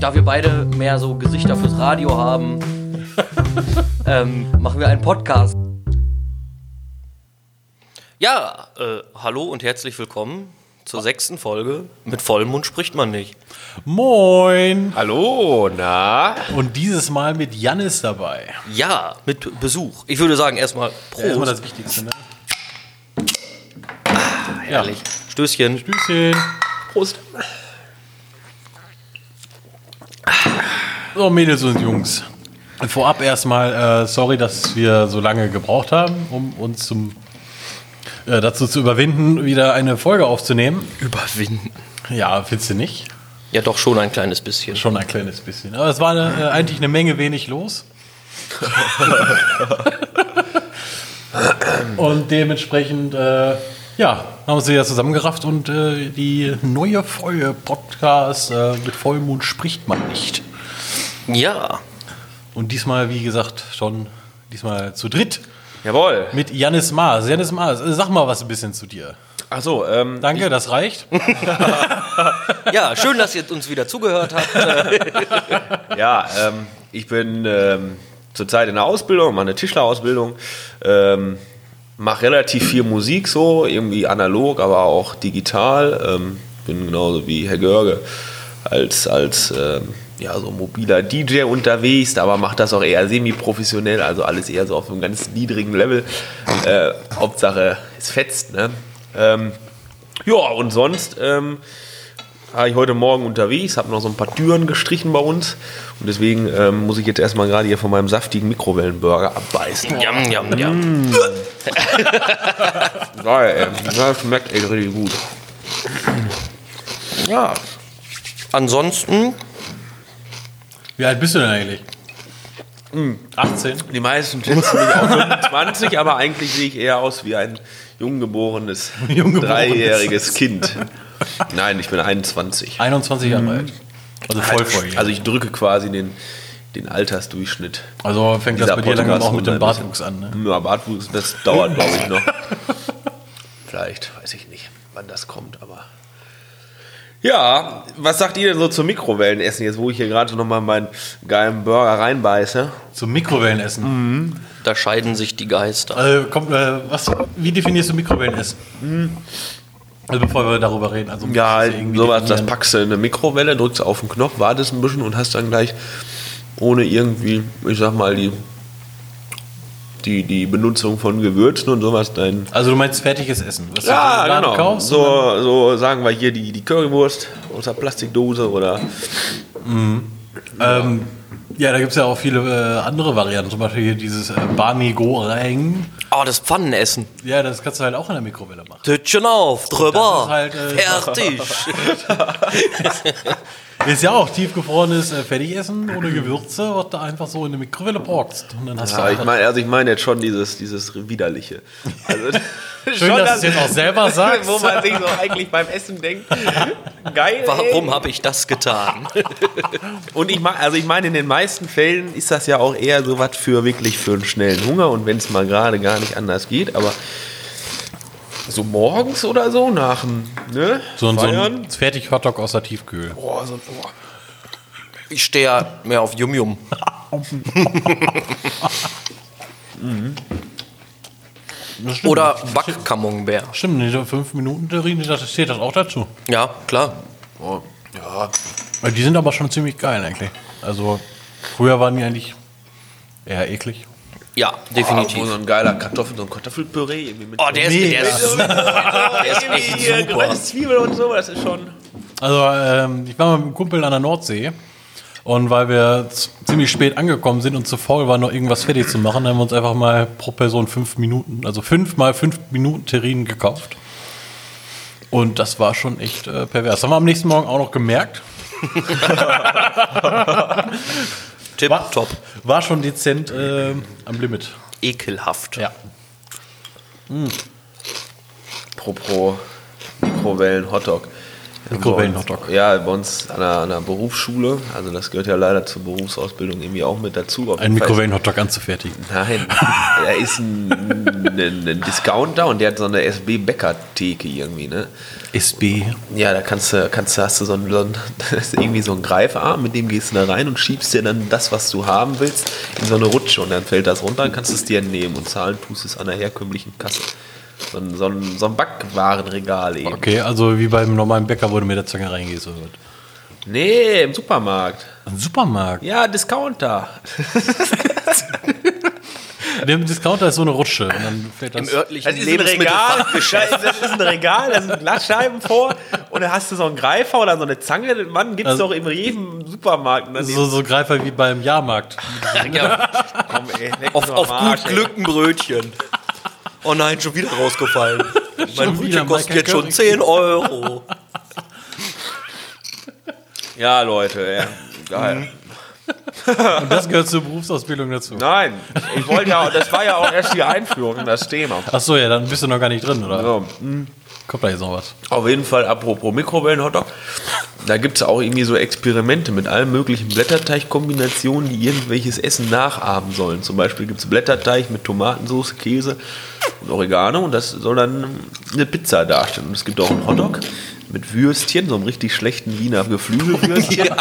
Da wir beide mehr so Gesichter fürs Radio haben, ähm, machen wir einen Podcast. Ja, äh, hallo und herzlich willkommen zur sechsten Folge. Mit Vollmond spricht man nicht. Moin! Hallo, na? Und dieses Mal mit Jannis dabei. Ja, mit Besuch. Ich würde sagen, erstmal Prost. Erstmal das Wichtigste, ne? Herrlich. Stößchen. Tschüsschen. Prost. So, Mädels und Jungs. Vorab erstmal, äh, sorry, dass wir so lange gebraucht haben, um uns zum, äh, dazu zu überwinden, wieder eine Folge aufzunehmen. Überwinden. Ja, findest du nicht? Ja, doch schon ein kleines bisschen. Schon ein kleines bisschen. Aber es war eine, äh, eigentlich eine Menge wenig los. und dementsprechend, äh, ja, haben wir sie ja zusammengerafft und äh, die neue Folge Podcast äh, mit Vollmond spricht man nicht. Ja. Und diesmal, wie gesagt, schon diesmal zu dritt Jawohl. mit Janis Maas. Janis Maas, äh, sag mal was ein bisschen zu dir. Achso, ähm, Danke, das reicht. Ja, schön, dass ihr uns wieder zugehört habt. ja, ähm, ich bin ähm, zurzeit in der Ausbildung, mache eine Tischlerausbildung, ähm, mache relativ viel Musik so, irgendwie analog, aber auch digital. Ähm, bin genauso wie Herr Görge als, als ähm, ja, so mobiler DJ unterwegs, aber mache das auch eher semi-professionell, also alles eher so auf einem ganz niedrigen Level. Äh, Hauptsache, es fetzt, ne? Ähm, ja, und sonst ähm, war ich heute Morgen unterwegs, habe noch so ein paar Türen gestrichen bei uns und deswegen ähm, muss ich jetzt erstmal gerade hier von meinem saftigen Mikrowellenburger abbeißen. Jam, jam, jam. Geil, ey. Das schmeckt echt richtig gut. Ja. Ansonsten, Wie alt bist du denn eigentlich? 18? Die meisten schätzen mich auf 25, aber eigentlich sehe ich eher aus wie ein junggeborenes, Junggeborenes. dreijähriges Kind. Nein, ich bin 21. 21 Jahre alt. Also voll voll. Also ich drücke quasi den, den Altersdurchschnitt. Also fängt das bei dir langsam auch mit dem. Bartwuchs an, ne? Ja, Bartwuchs, das dauert, glaube ich, noch. Vielleicht, weiß ich nicht, wann das kommt, aber. Ja, was sagt ihr denn so zum Mikrowellenessen, jetzt wo ich hier gerade noch mal meinen geilen Burger reinbeiße? Zum Mikrowellenessen. da scheiden sich die Geister. Also, komm, äh, was, wie definierst du Mikrowellenessen? Also bevor wir darüber reden. Also, Ja, du sowas, das packst du in eine Mikrowelle, drückst auf den Knopf, wartest ein bisschen und hast dann gleich ohne irgendwie, ich sag mal, die, die, die Benutzung von Gewürzen und sowas dein Also du meinst fertiges Essen? Was du Ja, Laden genau. kaufst, so, so sagen wir hier die, die Currywurst aus der Plastikdose oder. Dann, ähm, ja, da gibt es ja auch viele äh, andere Varianten. Zum Beispiel hier dieses äh, Bami Goreng. Oh, das Pfannenessen. Ja, das kannst du halt auch in der Mikrowelle machen. Tütchen auf, drüber. Das ist halt, äh, Fertig. Ist ja auch tiefgefrorenes äh, Fertigessen ohne Gewürze, was du einfach so in die Mikrowelle packst. Und dann hast Ja, du ich meine also ich meine jetzt schon dieses, dieses widerliche. Also, Schön, dass du es jetzt auch selber sagst. Wo man sich so eigentlich beim Essen denkt, geil. Warum habe ich das getan? Und ich meine, also ich meine, in den meisten Fällen ist das ja auch eher so was für wirklich für einen schnellen Hunger und wenn es mal gerade gar nicht anders geht, aber so morgens oder so nach dem ne, so, ein- so ein fertig Hotdog aus der Tiefkühl. Boah, so, boah. Ich stehe ja mehr auf Yum Yum. Stimmt. Oder Backkamembert. Stimmt, diese 5 Minuten Terrine, das steht das auch dazu. Ja, klar. Oh, ja, Die sind aber schon ziemlich geil eigentlich. Also früher waren die eigentlich eher eklig. Ja, Definitiv. definitiv. so ein geiler Kartoffel, so ein Kartoffelpüree irgendwie mit Oh, der ist, der ist super. Der ist echt super. geröstete Zwiebeln und so, das ist schon. Also ähm, ich war mit einem Kumpel an der Nordsee und weil wir ziemlich spät angekommen sind und zu faul waren, noch irgendwas fertig zu machen, haben wir uns einfach mal pro Person fünf Minuten, also fünf mal fünf Minuten Terrinen gekauft. Und das war schon echt äh, pervers. Haben wir am nächsten Morgen auch noch gemerkt. Tipp, War- top. War schon dezent äh, am Limit. Ekelhaft. Ja. Pro pro Mikrowellen Hotdog. Mikrowellen-Hotdog. Ja, bei uns an einer, an einer Berufsschule. Also das gehört ja leider zur Berufsausbildung irgendwie auch mit dazu. Ein Mikrowellen-Hotdog anzufertigen. Nein, da ist ein, ein, ein Discounter und der hat so eine SB-Bäcker-Theke irgendwie, ne? SB. Ja, da kannst du, kannst du, hast du so einen, so einen irgendwie so einen Greifarm, mit dem gehst du da rein und schiebst dir dann das, was du haben willst, in so eine Rutsche und dann fällt das runter, dann kannst du es dir nehmen und zahlen tust es an der herkömmlichen Kasse. So ein, so ein, so ein Backwarenregal eben. Okay, also wie beim normalen Bäcker, wo du mit der Zange reingehst. Oder? was? Nee, im Supermarkt. Ein Supermarkt. Ja, Discounter. Der Discounter ist so eine Rutsche. Und dann fällt das. Im örtlichen Das ist ein Regal, das ist ein Regal, da sind Glasscheiben vor und da hast du so einen Greifer oder so eine Zange. Mann, gibt es Also- doch in jedem Supermarkt. So, so Greifer wie beim Jahrmarkt. Ja, komm, ey, auf, auf gut ey. Glück ein Brötchen. Oh nein, schon wieder rausgefallen. mein Brötchen kostet jetzt schon Curry. 10 Euro. Ja, Leute, ja. Geil. Und das gehört zur Berufsausbildung dazu. Nein, ich wollte ja, das war ja auch erst die Einführung in das Thema. Ach so, ja, dann bist du noch gar nicht drin, oder? So, Kommt da jetzt noch was? auf jeden Fall, apropos Mikrowellen-Hotdog, da gibt es auch irgendwie so Experimente mit allen möglichen Blätterteigkombinationen, die irgendwelches Essen nachahmen sollen. Zum Beispiel gibt es Blätterteig mit Tomatensauce, Käse und Oregano und das soll dann eine Pizza darstellen. Und es gibt auch einen Hotdog mit Würstchen, so einem richtig schlechten Wiener Geflügelwürstchen.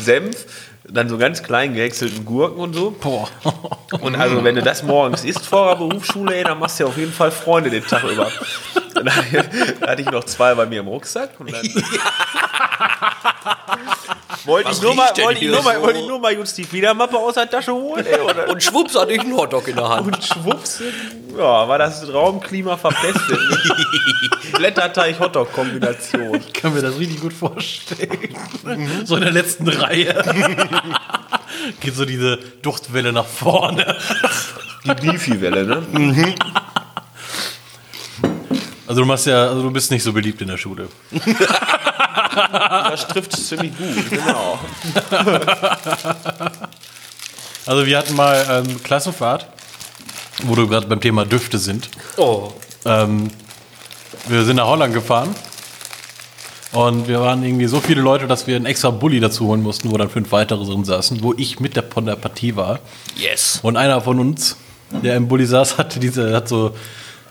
Senf, dann so ganz klein gehäckselten Gurken und so. Boah. Und also, wenn du das morgens isst vor der Berufsschule, ey, dann machst du ja auf jeden Fall Freunde den Tag über. Dann da hatte ich noch zwei bei mir im Rucksack. Und dann wollte ich, nur mal, wollte, ich nur mal, wollte ich nur mal just die Fliedermappe aus der Tasche holen. Ey, und, dann- Und schwupps hatte ich einen Hotdog in der Hand. und schwupps, ja, war das Raumklima verpestet. Blätterteig-Hotdog-Kombination. Ich kann mir das richtig gut vorstellen. So in der letzten Reihe. Geht so diese Duftwelle nach vorne. Die Beefy-Welle, ne? Also du machst ja, also du bist nicht so beliebt in der Schule. Das trifft es ziemlich gut, genau. Also wir hatten mal ähm, Klassenfahrt, wo du gerade beim Thema Düfte sind. Oh. Ähm, wir sind nach Holland gefahren und wir waren irgendwie so viele Leute, dass wir einen extra Bulli dazu holen mussten, wo dann fünf weitere drin saßen, wo ich mit der, von der Partie war. Yes. Und einer von uns, der im Bulli saß, hatte diese, hat so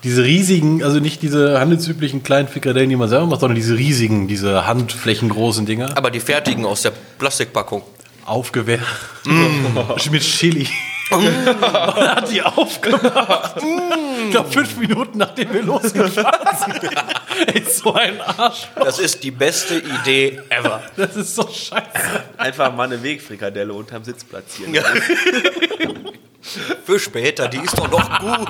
diese riesigen, also nicht diese handelsüblichen kleinen Frikadellen, die man selber macht, sondern diese riesigen, diese handflächengroßen Dinger. Aber die fertigen aus der Plastikpackung. Aufgewehrt. Mit Chili. Und er hat die aufgemacht. Ich glaube, fünf Minuten nachdem wir losgefahren sind. Ist so ein Arsch. Das ist die beste Idee ever. Das ist so scheiße. Einfach mal eine Wegfrikadelle unterm Sitz platzieren. Für später, die ist doch noch gut.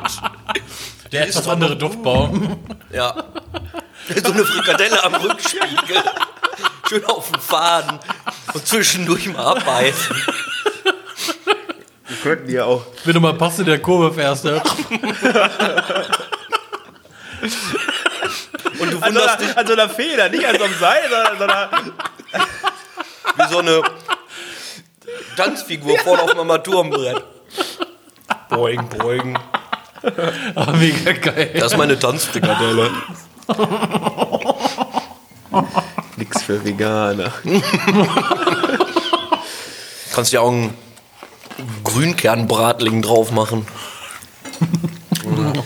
Der etwas andere Duftbaum. Ja. So eine Frikadelle am Rückspiegel. Schön auf dem Faden. Und zwischendurch mal abbeißen. Wir könnten ja auch Wenn du mal passt in der Kurve fährst, ne? Und du an so, wunderst dich, einer, an so einer Feder, nicht an so einem Seil, sondern an so einer. wie so eine Tanzfigur vorne auf dem Armaturenbrett. Boing, boing. Aber mega geil. Das ist meine Tanzfrikadelle. Nix für Veganer. Kannst ja auch einen Grünkernbratling drauf machen.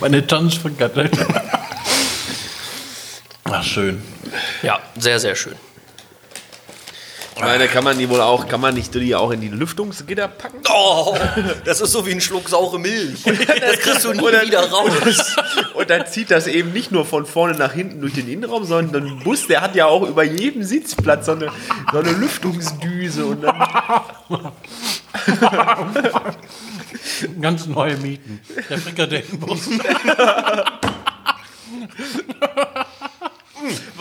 Meine Tanzfrikadelle. Ach, schön. Ja, sehr, sehr schön. Ich meine, kann man die wohl auch, kann man nicht die auch in die Lüftungsgitter packen? Oh, das ist so wie ein Schluck saure Milch. Das kriegst du nie Oder- wieder raus. Und dann zieht das eben nicht nur von vorne nach hinten durch den Innenraum, sondern ein Bus, der hat ja auch über jedem Sitzplatz so eine, so eine Lüftungsdüse. Und dann, Ganz neue Mieten. Der Frikadellenbus.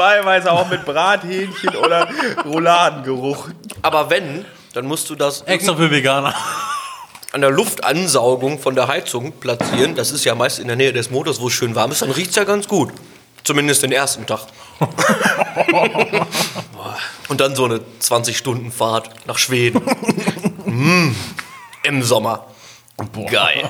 Wahlweise auch mit Brathähnchen oder Rouladengeruch. Aber wenn, dann musst du das Extra für Veganer. an der Luftansaugung von der Heizung platzieren. Das ist ja meist in der Nähe des Motors, wo es schön warm ist. Dann riecht es ja ganz gut. Zumindest den ersten Tag. Und dann so eine 20-Stunden-Fahrt nach Schweden. mm, Im Sommer. Geil.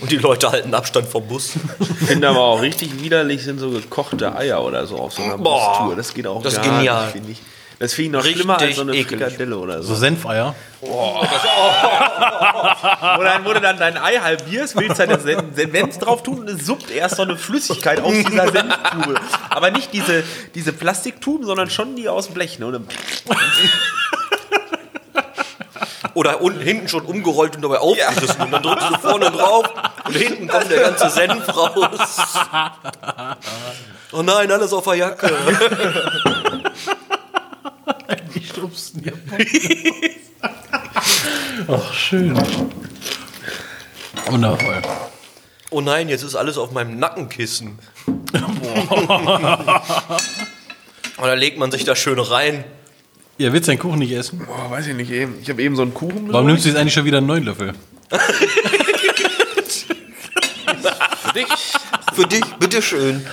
Und die Leute halten Abstand vom Bus. Ich finde aber auch richtig widerlich sind so gekochte Eier oder so auf so einer Boah, Bustour. Das geht auch das gar genial. nicht, finde ich. Das finde ich noch Richtig schlimmer als so eine ekelig. Frikadelle oder So so. Senfeier. Wo dann, wo du dann dein Ei halbierst, willst du halt das Sen- Senf drauf tun und es suppt erst so eine Flüssigkeit aus dieser Senftube. Aber nicht diese, diese Plastiktuben, sondern schon die aus dem Blech. Ne? Oder unten hinten schon umgerollt und dabei aufgerissen. Und dann drückst du vorne drauf und hinten kommt der ganze Senf raus. Oh nein, alles auf der Jacke. Die stupsten hier. Ach, schön. Wundervoll. Oh nein, jetzt ist alles auf meinem Nackenkissen. Und dann legt man sich da schön rein. Ja, willst du den Kuchen nicht essen? Boah, weiß ich nicht eben. Ich habe eben so einen Kuchen Warum nimmst du jetzt eigentlich schon wieder einen neuen Löffel? dich. Für dich, bitteschön.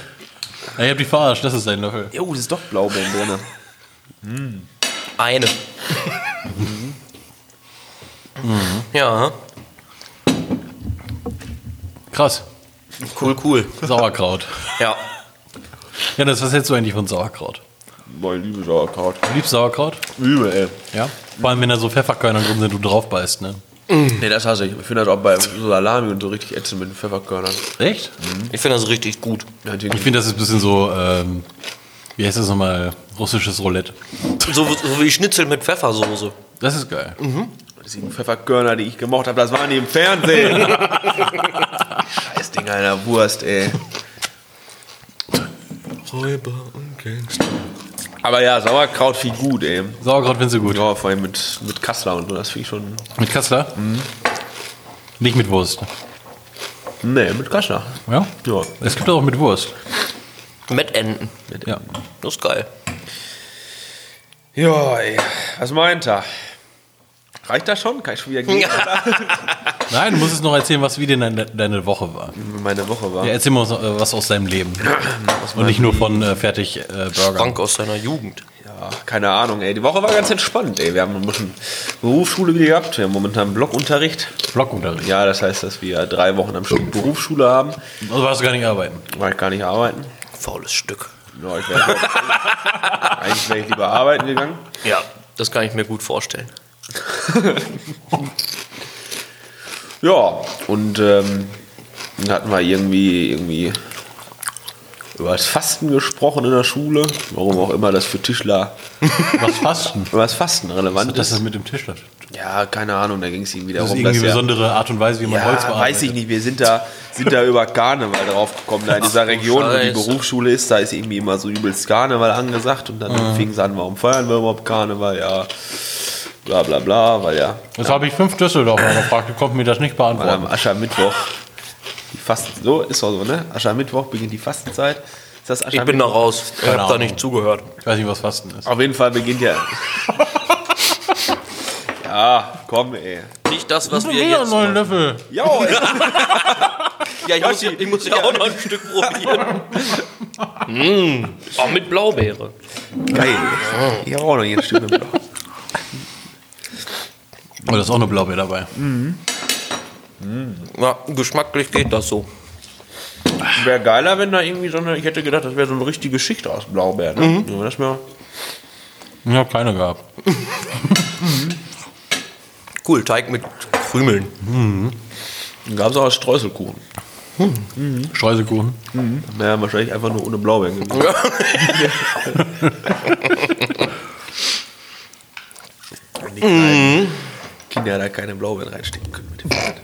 Ja, ich hab dich verarscht, das ist dein Löffel. Jo, das ist doch Blaubeeren drin. Eine. Ja, Krass. cool, cool. Sauerkraut. Ja. Ja, das, was hältst du eigentlich von Sauerkraut? Boah, ich liebe Sauerkraut. Du liebst Sauerkraut? Übel, ey. Ja. Vor allem, wenn da so Pfefferkörner drin sind, du drauf beißt, ne? Nee, das hasse ich. Ich finde das auch bei so Salami und so richtig ätzend mit den Pfefferkörnern. Echt? Ich finde das richtig gut. Ja, die, Ich finde, das ist ein bisschen so, ähm, wie heißt das nochmal? Russisches Roulette. So, so wie Schnitzel mit Pfeffersoße. Das ist geil. die Pfefferkörner, die ich gemocht habe, das waren die im Fernsehen. Scheiß Ding einer Wurst, ey. Räuber und Gangster. Aber ja, Sauerkraut viel gut, ey. Sauerkraut findest du gut. Ja, vor allem mit, mit Kassler und so, das finde ich schon. Mit Kassler? Nicht mit Wurst. Nee, mit Kassler. Ja? Ja. Es gibt auch mit Wurst. Mit Enten. Ja. Das ist geil. Ja, ey. Was meint er? Reicht das schon? Kann ich schon wieder gehen? Nein, du musst es noch erzählen, was wie denn deine, deine Woche war. Wie Meine Woche war. Ja, erzähl mal was, äh, was aus deinem Leben. Und nicht nur von äh, fertig äh, Burger. Frank aus seiner Jugend. Ja, keine Ahnung, ey. Die Woche war ganz entspannt, ey. Wir haben ein bisschen Berufsschule wieder gehabt. Wir haben momentan Blockunterricht. Blockunterricht. Ja, das heißt, dass wir drei Wochen am Stück Berufsschule haben. Also warst du gar nicht arbeiten. War ich gar nicht arbeiten. Faules Stück. Ja, ich wär, eigentlich wäre ich lieber arbeiten gegangen. Ja, das kann ich mir gut vorstellen. Ja, und ähm, dann hatten wir irgendwie, irgendwie über das Fasten gesprochen in der Schule. Warum auch immer das für Tischler Was Fasten? über das Fasten relevant Das ist. ist mit dem Tischler. Ja, keine Ahnung, da ging es irgendwie Das ist darum, irgendwie ja, besondere Art und Weise, wie man Holz ja, bearbeitet. weiß ich nicht, wir sind da, sind da über Karneval drauf gekommen. Da in dieser Region, wo die. Berufsschule ist, da ist irgendwie immer so übelst Karneval angesagt und dann fing es an, warum feiern wir überhaupt Karneval? Ja, bla bla bla, weil ja Jetzt habe ich fünf Düsseldorfer gefragt, die konnten mir das nicht weil am beantworten. Aschermittwoch die Fasten, so ist auch so, ne? Aschermittwoch beginnt die Fastenzeit. Ist das Ich bin da raus. Ich habe da nicht zugehört. Ich weiß nicht, was Fasten ist. Auf jeden Fall beginnt ja. ja, komm, ey. Nicht das, was wir Wieder jetzt neuen machen. Löffel. Jo, ey. Ja, ich muss, ich muss ja auch noch ein Stück probieren. mm. Auch mit Blaubeere. Geil. Ich habe auch noch hier ein Stück mit Blau. Oh, da ist auch eine Blaubeer dabei. Ja, geschmacklich geht das so. Wäre geiler, wenn da irgendwie so eine, ich hätte gedacht, das wäre so eine richtige Schicht aus Blaubeeren. Ne? Ja, das wär, Ich habe keine gehabt. Cool, Teig mit Krümeln. dann gab es auch Streuselkuchen. Streuselkuchen. Naja, wahrscheinlich einfach nur ohne Blaubeeren die kleinen Kinder da keine Blaubeeren reinstecken können mit dem Finger.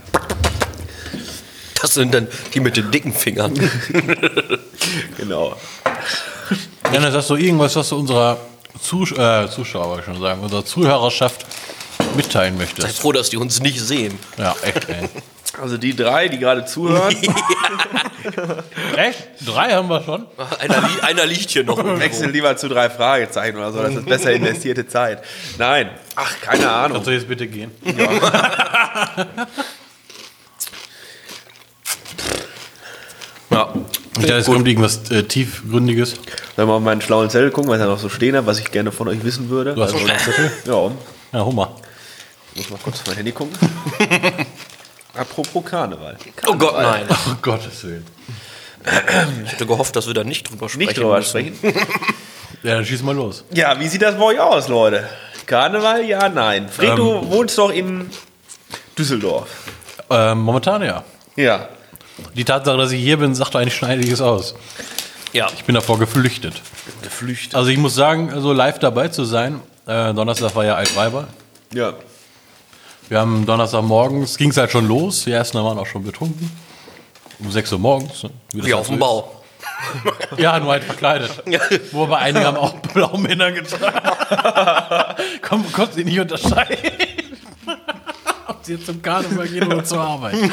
Das sind dann die mit den dicken Fingern. Genau. Dennis, hast du irgendwas, was du unserer Zus äh, Zuschauer, schon sagen, unserer Zuhörerschaft mitteilen Sei möchtest? froh, dass die uns nicht sehen. Ja, echt, ey. Also die drei, die gerade zuhören, Echt? Drei haben wir schon? Einer, li einer liegt hier noch. wechseln lieber zu drei Fragezeichen oder so. Das ist besser investierte Zeit. Nein. Ach, keine Ahnung. Kannst du jetzt bitte gehen? Ja. Ich dachte, es kommt irgendwas äh, tiefgründiges. Sollen wir auf meinen schlauen Zettel gucken, was da noch so stehen hat, was ich gerne von euch wissen würde? Du hast wohl einen Zettel? Ja, Ja, Hummer. muss mal kurz auf mein Handy gucken. Apropos Karneval. Oh Gott, nein. Oh Gottes Willen. Ich hätte gehofft, dass wir da nicht drüber sprechen Nicht drüber müssen. sprechen. Ja, dann schieß mal los. Ja, wie sieht das bei euch aus, Leute? Karneval, ja, nein. Fred, du wohnst doch in Düsseldorf. Ähm, momentan ja. Ja. Die Tatsache, dass ich hier bin, sagt eigentlich schon einiges aus. Ja. Ich bin davor geflüchtet. Geflüchtet. Also ich muss sagen, also live dabei zu sein, äh, Donnerstag war ja Altweiber. Ja. Wir haben Donnerstagmorgens, ging es halt schon los, die ersten waren auch schon betrunken. Um 6 Uhr morgens. ne, das Wie halt auf dem. Bau. Ja, nur halt verkleidet. Ja. Wobei einige haben auch blaue Männer getragen. Komm, konnte sie nicht unterscheiden. Ob sie jetzt zum Karneval gehen oder zur Arbeit.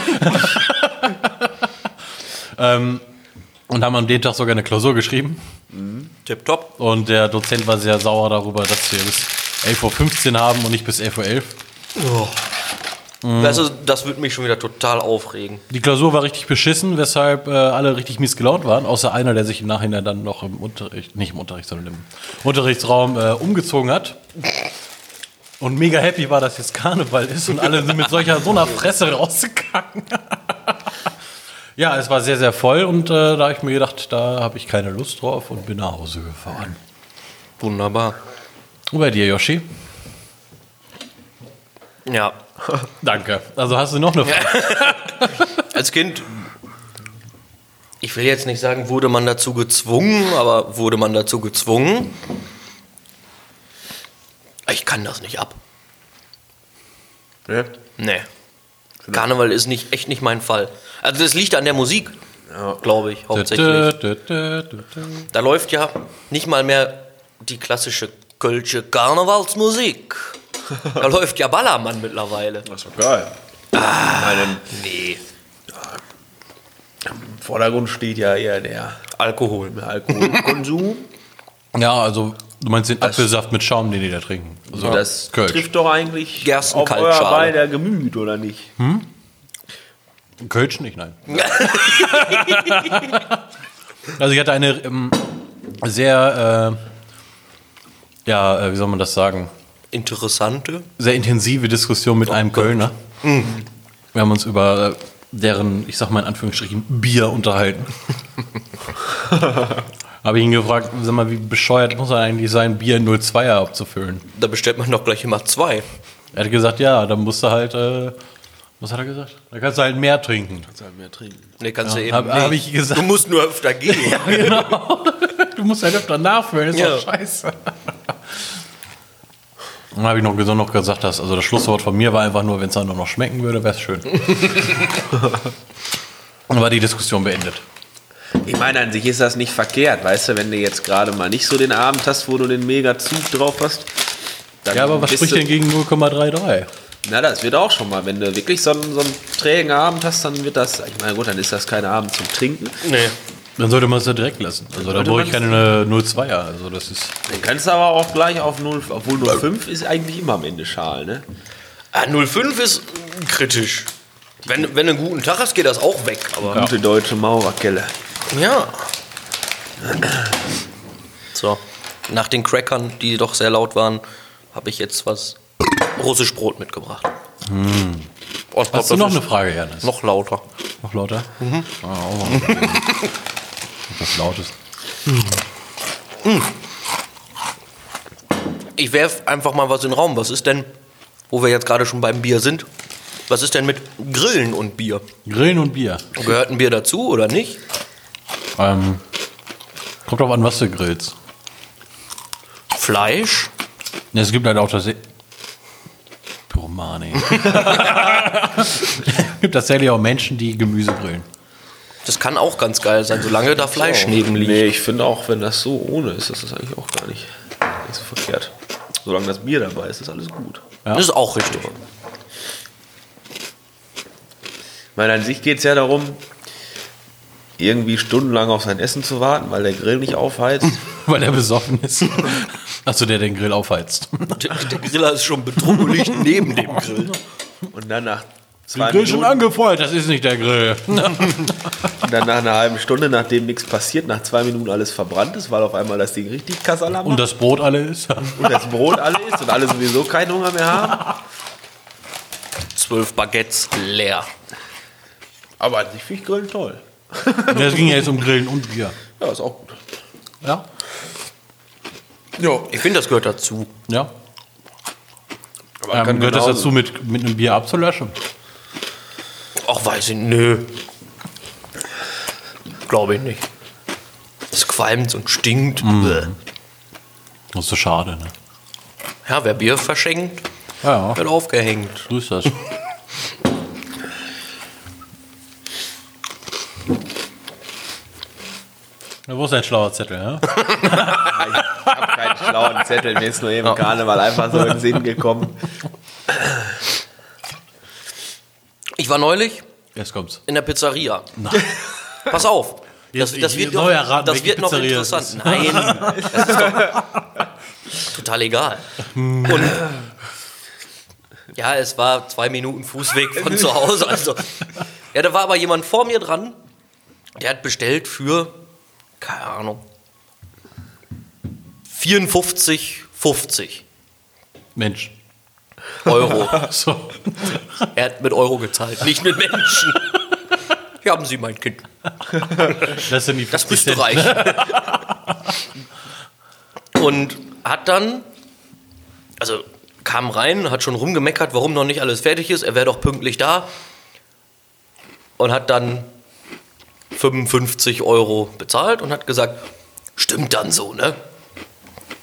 ähm, und haben an dem Tag sogar eine Klausur geschrieben. Tipptopp. Und der Dozent war sehr sauer darüber, dass wir bis 11.15 Uhr haben und nicht bis 11.11 Uhr. Das, ist, das würde mich schon wieder total aufregen. Die Klausur war richtig beschissen, weshalb äh, alle richtig mies gelaunt waren, außer einer, der sich im Nachhinein dann noch im Unterricht, nicht im Unterricht, sondern im Unterrichtsraum äh, umgezogen hat. Und mega happy war, dass jetzt Karneval ist und alle sind mit solcher so einer Fresse rausgegangen. ja, es war sehr, sehr voll und äh, da habe ich mir gedacht, da habe ich keine Lust drauf und bin nach Hause gefahren. Wunderbar. Und bei dir, Yoshi? Ja. Danke. Also hast du noch eine Frage? Als Kind, ich will jetzt nicht sagen, wurde man dazu gezwungen, aber wurde man dazu gezwungen. Ich kann das nicht ab. ja. Nee. Karneval ist nicht, echt nicht mein Fall. Also das liegt an der Musik, glaube ich, hauptsächlich. Da läuft ja nicht mal mehr die klassische kölsche Karnevalsmusik. Da läuft ja Ballermann mittlerweile. Das ist doch geil. Meinen Nee. Im Vordergrund steht ja eher der Alkohol. Alkoholkonsum. Ja, also du meinst den Apfelsaft mit Schaum, den die da trinken. Also Das Kölsch. trifft doch eigentlich auf euer beider Gemüt, oder nicht? Kölsch nicht, nein. also ich hatte eine ähm, sehr, äh, ja, äh, wie soll man das sagen, Interessante. sehr intensive Diskussion mit einem Kölner. Wir haben uns über deren, ich sag mal in Anführungsstrichen, Bier unterhalten. Habe ich ihn gefragt, sag mal, wie bescheuert muss er eigentlich sein, Bier in 02er abzufüllen? Da bestellt man doch gleich immer zwei. Er hat gesagt, ja, dann musst du halt, äh, was hat er gesagt? Da kannst du halt mehr trinken. halt mehr trinken. Nee, kannst du eben hab- hab ich gesagt. Du musst nur öfter gehen. Du musst halt öfter nachfüllen, ist Ja. doch scheiße. Dann habe ich noch, noch gesagt, dass, also das Schlusswort von mir war einfach nur, wenn es dann nur noch schmecken würde, wäre es schön. Dann war die Diskussion beendet. Ich meine, an sich ist das nicht verkehrt, weißt du, wenn du jetzt gerade mal nicht so den Abend hast, wo du den Mega-Zug drauf hast. Dann Ja, aber was spricht denn gegen 0,33? Na, das wird auch schon mal. Wenn du wirklich so einen, so einen trägen Abend hast, dann wird das. Ich meine, gut, dann ist das kein Abend zum Trinken. nee. Dann sollte man es ja direkt lassen. Also da brauche ich keine 0,2er. Also das ist. Dann kannst du aber auch gleich auf 0, obwohl 0,5 ist eigentlich immer am Ende schal, ne? Ah, 05 ist kritisch. Wenn, wenn du einen guten Tag hast, geht das auch weg. Aber Gute deutsche Maurerkelle. ja. So. Nach den Crackern, die doch sehr laut waren, habe ich jetzt was russisch Brot mitgebracht. Oh, Hast du noch eine Frage, Janis? Noch lauter. Noch lauter? Mhm. Auch mal. Was Lautes. Ich werfe einfach mal was in den Raum. Was ist denn, wo wir jetzt gerade schon beim Bier sind, was ist denn mit Grillen und Bier? Grillen und Bier. Gehört ein Bier dazu oder nicht? Ähm, kommt drauf an, was du grillst. Fleisch? Ja, es gibt halt auch das. Pyromane. es gibt tatsächlich auch Menschen, die Gemüse grillen. Das kann auch ganz geil sein, solange da Fleisch neben liegt. Nee, ich finde auch, wenn das so ohne ist, ist das eigentlich auch gar nicht, nicht so verkehrt. Solange das Bier dabei ist, ist alles gut. Ja. Das ist auch richtig. Ich meine, an sich geht es ja darum, irgendwie stundenlang auf sein Essen zu warten, weil der Grill nicht aufheizt. Weil er besoffen ist. Achso, der den Grill aufheizt. Der, der Griller ist schon betrunken liegt neben dem Grill. Und dann nach zwei Grill schon angefeuert, das ist nicht der Grill. und dann nach einer halben Stunde, nachdem nichts passiert, nach zwei Minuten alles verbrannt ist, weil auf einmal das Ding richtig Kassalam Und das Brot alle ist. und das Brot alle ist und alle sowieso keinen Hunger mehr haben. zwölf Baguettes leer. Aber an sich finde ich Grillen toll. Ja, Es ging ja jetzt um Grillen und Bier. Ja, ist auch gut. Ja? Ja. Ich finde, das gehört dazu. Ja. Aber Ähm, gehört das dazu, mit, mit einem Bier abzulöschen? Ach, weiß ich, nö. Glaube ich nicht. Es qualmt und stinkt. Bäh. Das ist so schade, ne? Ja, wer Bier verschenkt, Ja, wird aufgehängt. so ist das. Wo ist dein schlauer Zettel, ja? Ich habe keinen schlauen Zettel, mir ist nur eben Karneval einfach so in den Sinn gekommen. Ich war neulich Jetzt kommt's. in der Pizzeria. Pass auf. Das, Jetzt- das ich wird noch, neu erraten, das welche wird noch Pizzeria es interessant. Nein, das ist doch total egal. Und ja, es war zwei Minuten Fußweg von zu Hause. Also, ja, da war aber jemand vor mir dran, der hat bestellt für, keine Ahnung, 54,50 Mensch. Euro. So. Er hat mit Euro gezahlt, nicht mit Menschen. Hier haben Sie mein Kind. Das sind die Das 50 bist du reich. Und hat dann, also kam rein, hat schon rumgemeckert, warum noch nicht alles fertig ist. Er wäre doch pünktlich da. Und hat dann 55 Euro bezahlt und hat gesagt, stimmt dann so, ne?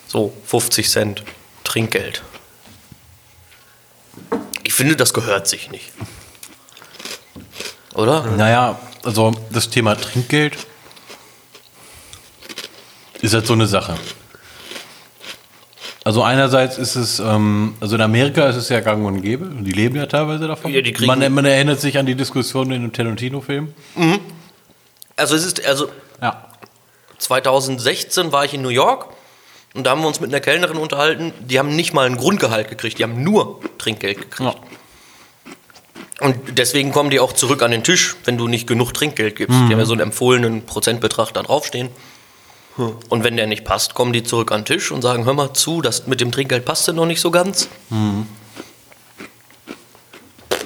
So, 50 Cent Trinkgeld. Ich finde, das gehört sich nicht. Oder? Naja, also das Thema Trinkgeld ist halt so eine Sache. Also einerseits ist es, ähm, also in Amerika ist es ja gang und gäbe, und die leben ja teilweise davon. Ja, man, man erinnert sich an die Diskussion in dem Tarantino-Film. Also es ist, also Ja. 2016 war ich in New York und da haben wir uns mit einer Kellnerin unterhalten. Die haben nicht mal ein Grundgehalt gekriegt, die haben nur Trinkgeld gekriegt. ja. Und deswegen kommen die auch zurück an den Tisch, wenn du nicht genug Trinkgeld gibst. Mhm. Die haben ja so einen empfohlenen Prozentbetrag da draufstehen. Hm. Und wenn der nicht passt, kommen die zurück an den Tisch und sagen, hör mal zu, das mit dem Trinkgeld passt ja noch nicht so ganz. Mhm.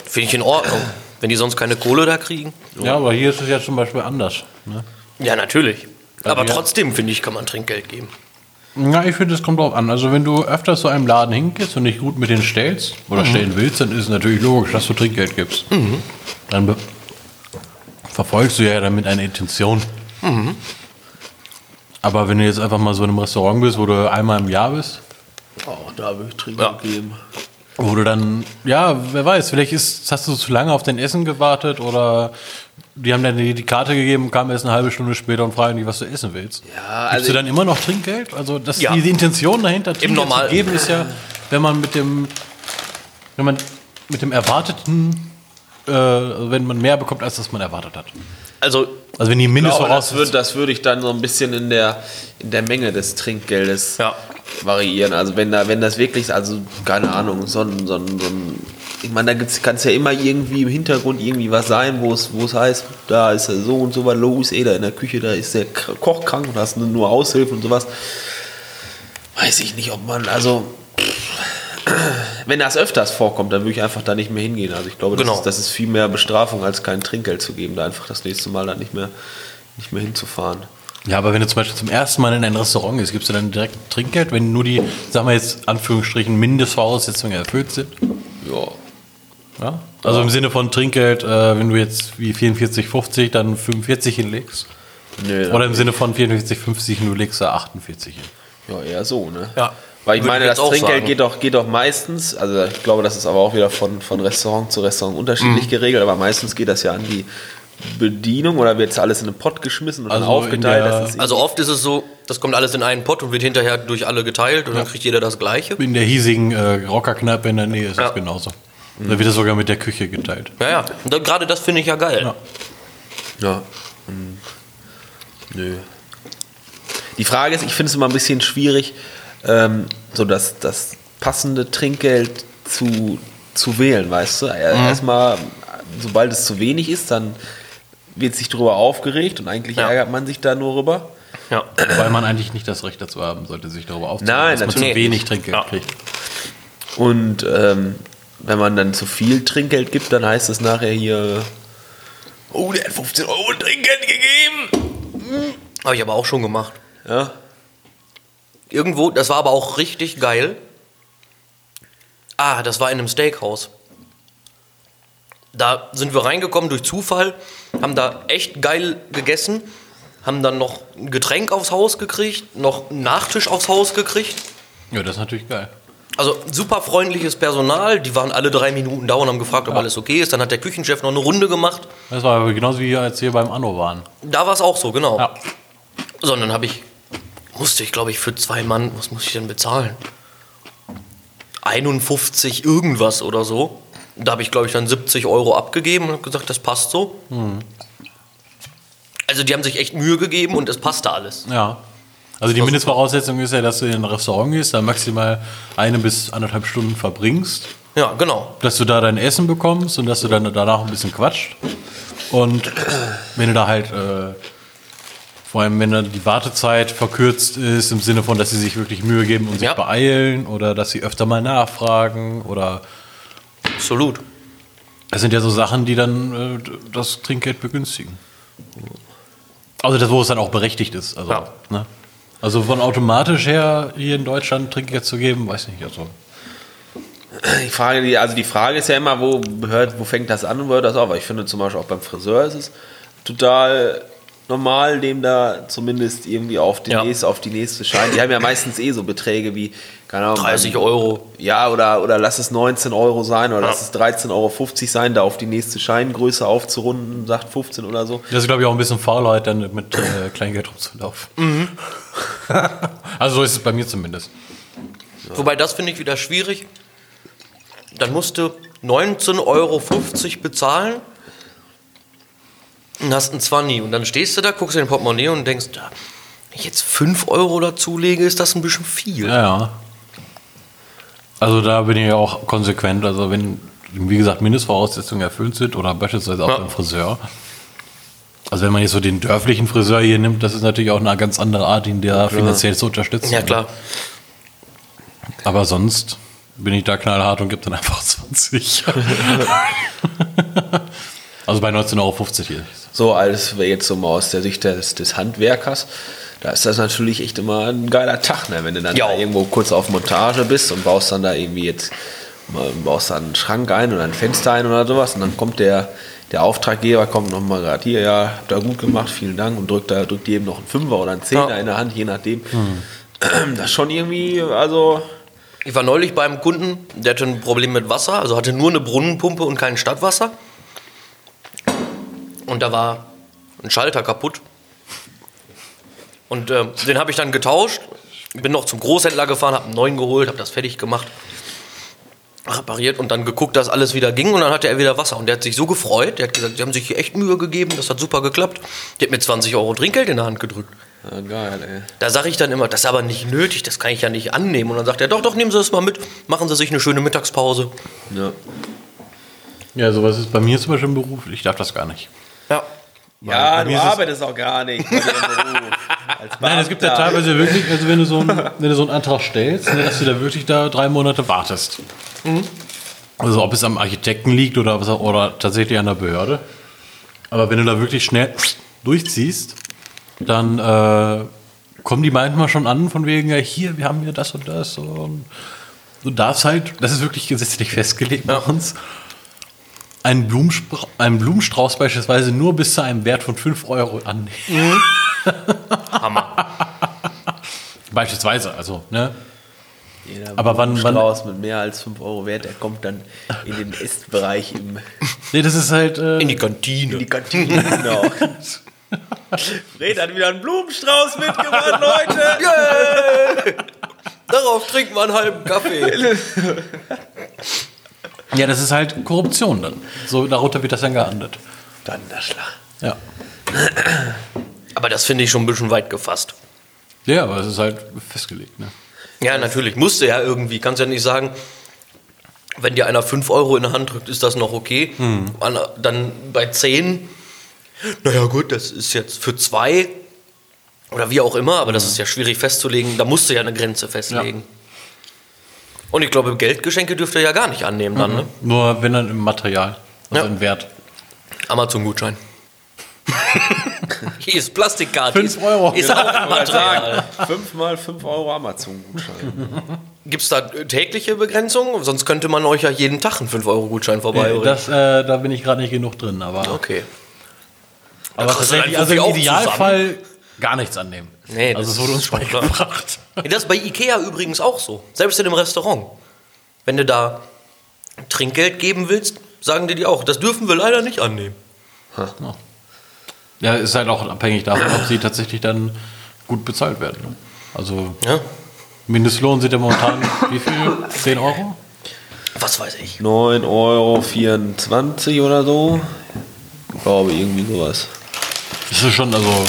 Finde ich in Ordnung. Wenn die sonst keine Kohle da kriegen. ja, aber hier ist es ja zum Beispiel anders. Ne? Ja, natürlich. Aber trotzdem, finde ich, kann man Trinkgeld geben. Ja, ich finde, es kommt drauf an. Also wenn du öfters zu einem Laden hingehst und dich gut mit denen stellst oder stellen willst, dann ist es natürlich logisch, dass du Trinkgeld gibst. Dann be- verfolgst du ja damit eine Intention. Aber wenn du jetzt einfach mal so in einem Restaurant bist, wo du einmal im Jahr bist, Auch da würde ich Trinkgeld Ja. geben. wo du dann, ja, wer weiß, vielleicht ist, hast du zu lange auf dein Essen gewartet oder die haben dann die, die Karte gegeben, kamen erst eine halbe Stunde später und fragen dich, was du essen willst. Ja, Gibst also du dann immer noch Trinkgeld? Also das, Ja. die, die Intention dahinter, Trinkgeld Normal- zu geben, ist ja, wenn man mit dem, wenn man mit dem Erwarteten, äh, wenn man mehr bekommt, als das man erwartet hat. Also, Also wenn die Ich glaube, das, das würde ich dann so ein bisschen in der, in der Menge des Trinkgeldes Ja. variieren. Also wenn da, wenn das wirklich, also keine Ahnung, so ein, so ein, so ein ich meine, da kann es ja immer irgendwie im Hintergrund irgendwie was sein, wo es, wo es heißt, da ist ja so und so was los, eh, da in der Küche, da ist der Koch krank und hast nur Aushilfe und sowas. Weiß ich nicht, ob man, also wenn das öfters vorkommt, dann würde ich einfach da nicht mehr hingehen. Also ich glaube, das, Genau. ist, das ist viel mehr Bestrafung, als kein Trinkgeld zu geben, da einfach das nächste Mal dann nicht mehr, nicht mehr hinzufahren. Ja, aber wenn du zum Beispiel zum ersten Mal in ein Restaurant gehst, gibst du dann direkt Trinkgeld, wenn nur die, sagen wir jetzt, Anführungsstrichen, Mindestvoraussetzungen erfüllt sind? Ja. Ja? Also im Sinne von Trinkgeld, äh, wenn du jetzt wie 44,50 dann 45 hinlegst. Nö, Oder im Sinne von 44,50 und du legst da 48 hin. ja, eher so, ne? Ja. Weil ich Würde meine, ich das Trinkgeld sagen. geht doch, geht doch meistens, also ich glaube, das ist aber auch wieder von, von Restaurant zu Restaurant unterschiedlich geregelt, aber meistens geht das ja an die Bedienung oder wird es alles in einen Pott geschmissen und Also dann aufgeteilt. der- das Also oft ist es so, das kommt alles in einen Pott und wird hinterher durch alle geteilt und dann kriegt jeder das Gleiche. In der hiesigen äh, Rockerkneipe in der Nähe ist Ja. es genauso. Da wird es sogar mit der Küche geteilt. Ja, ja. Dann, gerade das finde ich ja geil. Ja. Ja. Hm. Nö. Die Frage ist, ich finde es immer ein bisschen schwierig, ähm, so das, das passende Trinkgeld zu, zu wählen, weißt du? Er- Erstmal, sobald es zu wenig ist, dann wird sich darüber aufgeregt und eigentlich Ja. ärgert man sich da nur rüber. Ja. Weil man eigentlich nicht das Recht dazu haben sollte, sich darüber aufzuregen, Nein, dass man zu wenig Trinkgeld Ja. kriegt. Und ähm, wenn man dann zu viel Trinkgeld gibt, dann heißt es nachher hier, oh, der hat 15 Euro Trinkgeld gegeben. Habe ich aber auch schon gemacht. Ja, Irgendwo, das war aber auch richtig geil. Ah, das war in einem Steakhouse. Da sind wir reingekommen durch Zufall, haben da echt geil gegessen, haben dann noch ein Getränk aufs Haus gekriegt, noch einen Nachtisch aufs Haus gekriegt. Ja, das ist natürlich geil. Also super freundliches Personal, die waren alle drei Minuten da und haben gefragt, ob alles okay ist. Dann hat der Küchenchef noch eine Runde gemacht. Das war aber genauso wie als wir beim Anno waren. Da war es auch so, genau. Ja. Sondern habe ich, musste ich glaube ich für zwei Mann, was muss ich denn bezahlen? 51 irgendwas oder so. Da habe ich glaube ich dann 70 Euro abgegeben und habe gesagt, das passt so. Also die haben sich echt Mühe gegeben und es passte alles. Ja. Also die Mindestvoraussetzung ist ja, dass du in ein Restaurant gehst, da maximal eine bis anderthalb Stunden verbringst, Ja, genau. dass du da dein Essen bekommst und dass du dann danach ein bisschen quatscht. Und wenn du da halt, äh, vor allem wenn dann die Wartezeit verkürzt ist, im Sinne von, dass sie sich wirklich Mühe geben und sich Ja. beeilen oder dass sie öfter mal nachfragen oder Absolut. das sind ja so Sachen, die dann äh, das Trinkgeld begünstigen. Also das, wo es dann auch berechtigt ist. Also, Ja. ne? Also von automatisch her hier in Deutschland Trinkgeld zu geben, weiß nicht. Also die Frage, also die Frage ist ja immer, wo hört, wo fängt das an und wo hört das auf? Weil ich finde zum Beispiel auch beim Friseur ist es total normal, dem da zumindest irgendwie auf die, Ja. nächste, auf die nächste Schein. Die haben ja meistens eh so Beträge wie, keine Ahnung, 30 Euro. Ja, oder, oder lass es 19 Euro sein oder Ja. lass es 13,50 Euro sein, da auf die nächste Scheingröße aufzurunden, sagt 15 oder so. das ist, glaube ich, auch ein bisschen Faulheit, dann mit äh, Kleingeld rumzulaufen. Mhm. also so ist es bei mir zumindest. Wobei das finde ich wieder schwierig. Dann musst du 19,50 Euro bezahlen und hast einen 20. Und dann stehst du da, guckst in den Portemonnaie und denkst, ja, wenn ich jetzt 5 Euro dazulege, ist das ein bisschen viel. Ja, ja. Also da bin ich ja auch konsequent. Also wenn, wie gesagt, Mindestvoraussetzungen erfüllt sind oder beispielsweise auch Ja. beim Friseur. Also wenn man jetzt so den dörflichen Friseur hier nimmt, das ist natürlich auch eine ganz andere Art, ihn da finanziell zu unterstützen. Ja, klar. Aber sonst bin ich da knallhart und gebe dann einfach 20. also bei 19,50 Euro hier. So als wir jetzt so mal aus der Sicht des, des Handwerkers, da ist das natürlich echt immer ein geiler Tag, ne? wenn du dann da irgendwo kurz auf Montage bist und baust dann da irgendwie jetzt, baust dann einen Schrank ein oder ein Fenster ein oder sowas und dann kommt der, der Auftraggeber, kommt nochmal gerade hier, ja, habt ihr gut gemacht, vielen Dank und drückt da drückt jedem noch einen Fünfer oder einen Zehner Ja. in der Hand, je nachdem. Das ist schon irgendwie, also Ich war neulich beim Kunden, der hatte ein Problem mit Wasser, also hatte nur eine Brunnenpumpe und kein Stadtwasser. Und da war ein Schalter kaputt. Und äh, den habe ich dann getauscht. Bin noch zum Großhändler gefahren, habe einen neuen geholt, habe das fertig gemacht, repariert und dann geguckt, dass alles wieder ging. Und dann hatte er wieder Wasser. Und der hat sich so gefreut. Der hat gesagt, sie haben sich hier echt Mühe gegeben, das hat super geklappt. Der hat mir 20 Euro Trinkgeld in der Hand gedrückt. ja, geil, ey. Da sage ich dann immer, das ist aber nicht nötig, das kann ich ja nicht annehmen. Und dann sagt er, doch, doch, nehmen Sie das mal mit, machen Sie sich eine schöne Mittagspause. Ja. Ja, sowas ist bei mir zum Beispiel im Beruf. Ich darf das gar nicht. Ja. Ja, bei du arbeitest auch gar nicht. bei Beruf. Nein, es gibt ja teilweise wirklich, also wenn du so, ein, wenn du so einen Antrag stellst, ne, dass du da wirklich da drei Monate wartest. Also ob es am Architekten liegt oder, was- oder tatsächlich an der Behörde. Aber wenn du da wirklich schnell durchziehst, dann äh, kommen die manchmal schon an von wegen, ja hier, wir haben hier das und das. Und du darfst halt, das ist wirklich gesetzlich festgelegt bei uns, einen, Blumenspr einen Blumenstrauß beispielsweise nur bis zu einem Wert von 5 Euro annehmen. Hammer. Beispielsweise, also, ne? Jeder Aber wann- wann- Strauß mit mehr als 5 Euro wert, der kommt dann in den Essbereich im, Nee, das ist halt. Äh, In die Kantine. in die Kantine. genau. Fred hat wieder einen Blumenstrauß mitgebracht, Leute. Darauf trinken wir einen halben Kaffee. Ja, das ist halt Korruption dann. So, darunter wird das dann geahndet. Donnerschlag. Ja. Aber das finde ich schon ein bisschen weit gefasst. Ja, aber es ist halt festgelegt, ne? Ja, natürlich, musste ja irgendwie. Kannst ja nicht sagen, wenn dir einer 5 Euro in der Hand drückt, ist das noch okay. An- Dann bei 10, naja gut, das ist jetzt für zwei oder wie auch immer, aber das ist ja schwierig festzulegen. Da musst du ja eine Grenze festlegen. Und ich glaube, Geldgeschenke dürft ihr ja gar nicht annehmen dann, ne? Nur wenn dann im Material, also Ja. im Wert. Amazon-Gutschein. Hier ist Plastikkarte. Fünf Euro. Ist auch Material. 5 mal 5 Euro Amazon-Gutschein. Gibt es da tägliche Begrenzungen? Sonst könnte man euch ja jeden Tag einen 5-Euro-Gutschein vorbei. Nee, das, äh, da bin ich gerade nicht genug drin, aber, okay. aber tatsächlich, also im Idealfall gar nichts annehmen. Nee, also das es wurde uns ist schon klar. beigebracht. Das ist bei Ikea übrigens auch so. Selbst in einem Restaurant. Wenn du da Trinkgeld geben willst, sagen die dir auch, das dürfen wir leider nicht annehmen. Ja, ist halt auch abhängig davon, ob sie tatsächlich dann gut bezahlt werden. ne? Also Ja? Mindestlohn sind ja momentan wie viel? 10 Euro? Was weiß ich. 9,24 Euro oder so. Ich glaube, irgendwie sowas. Das ist schon, also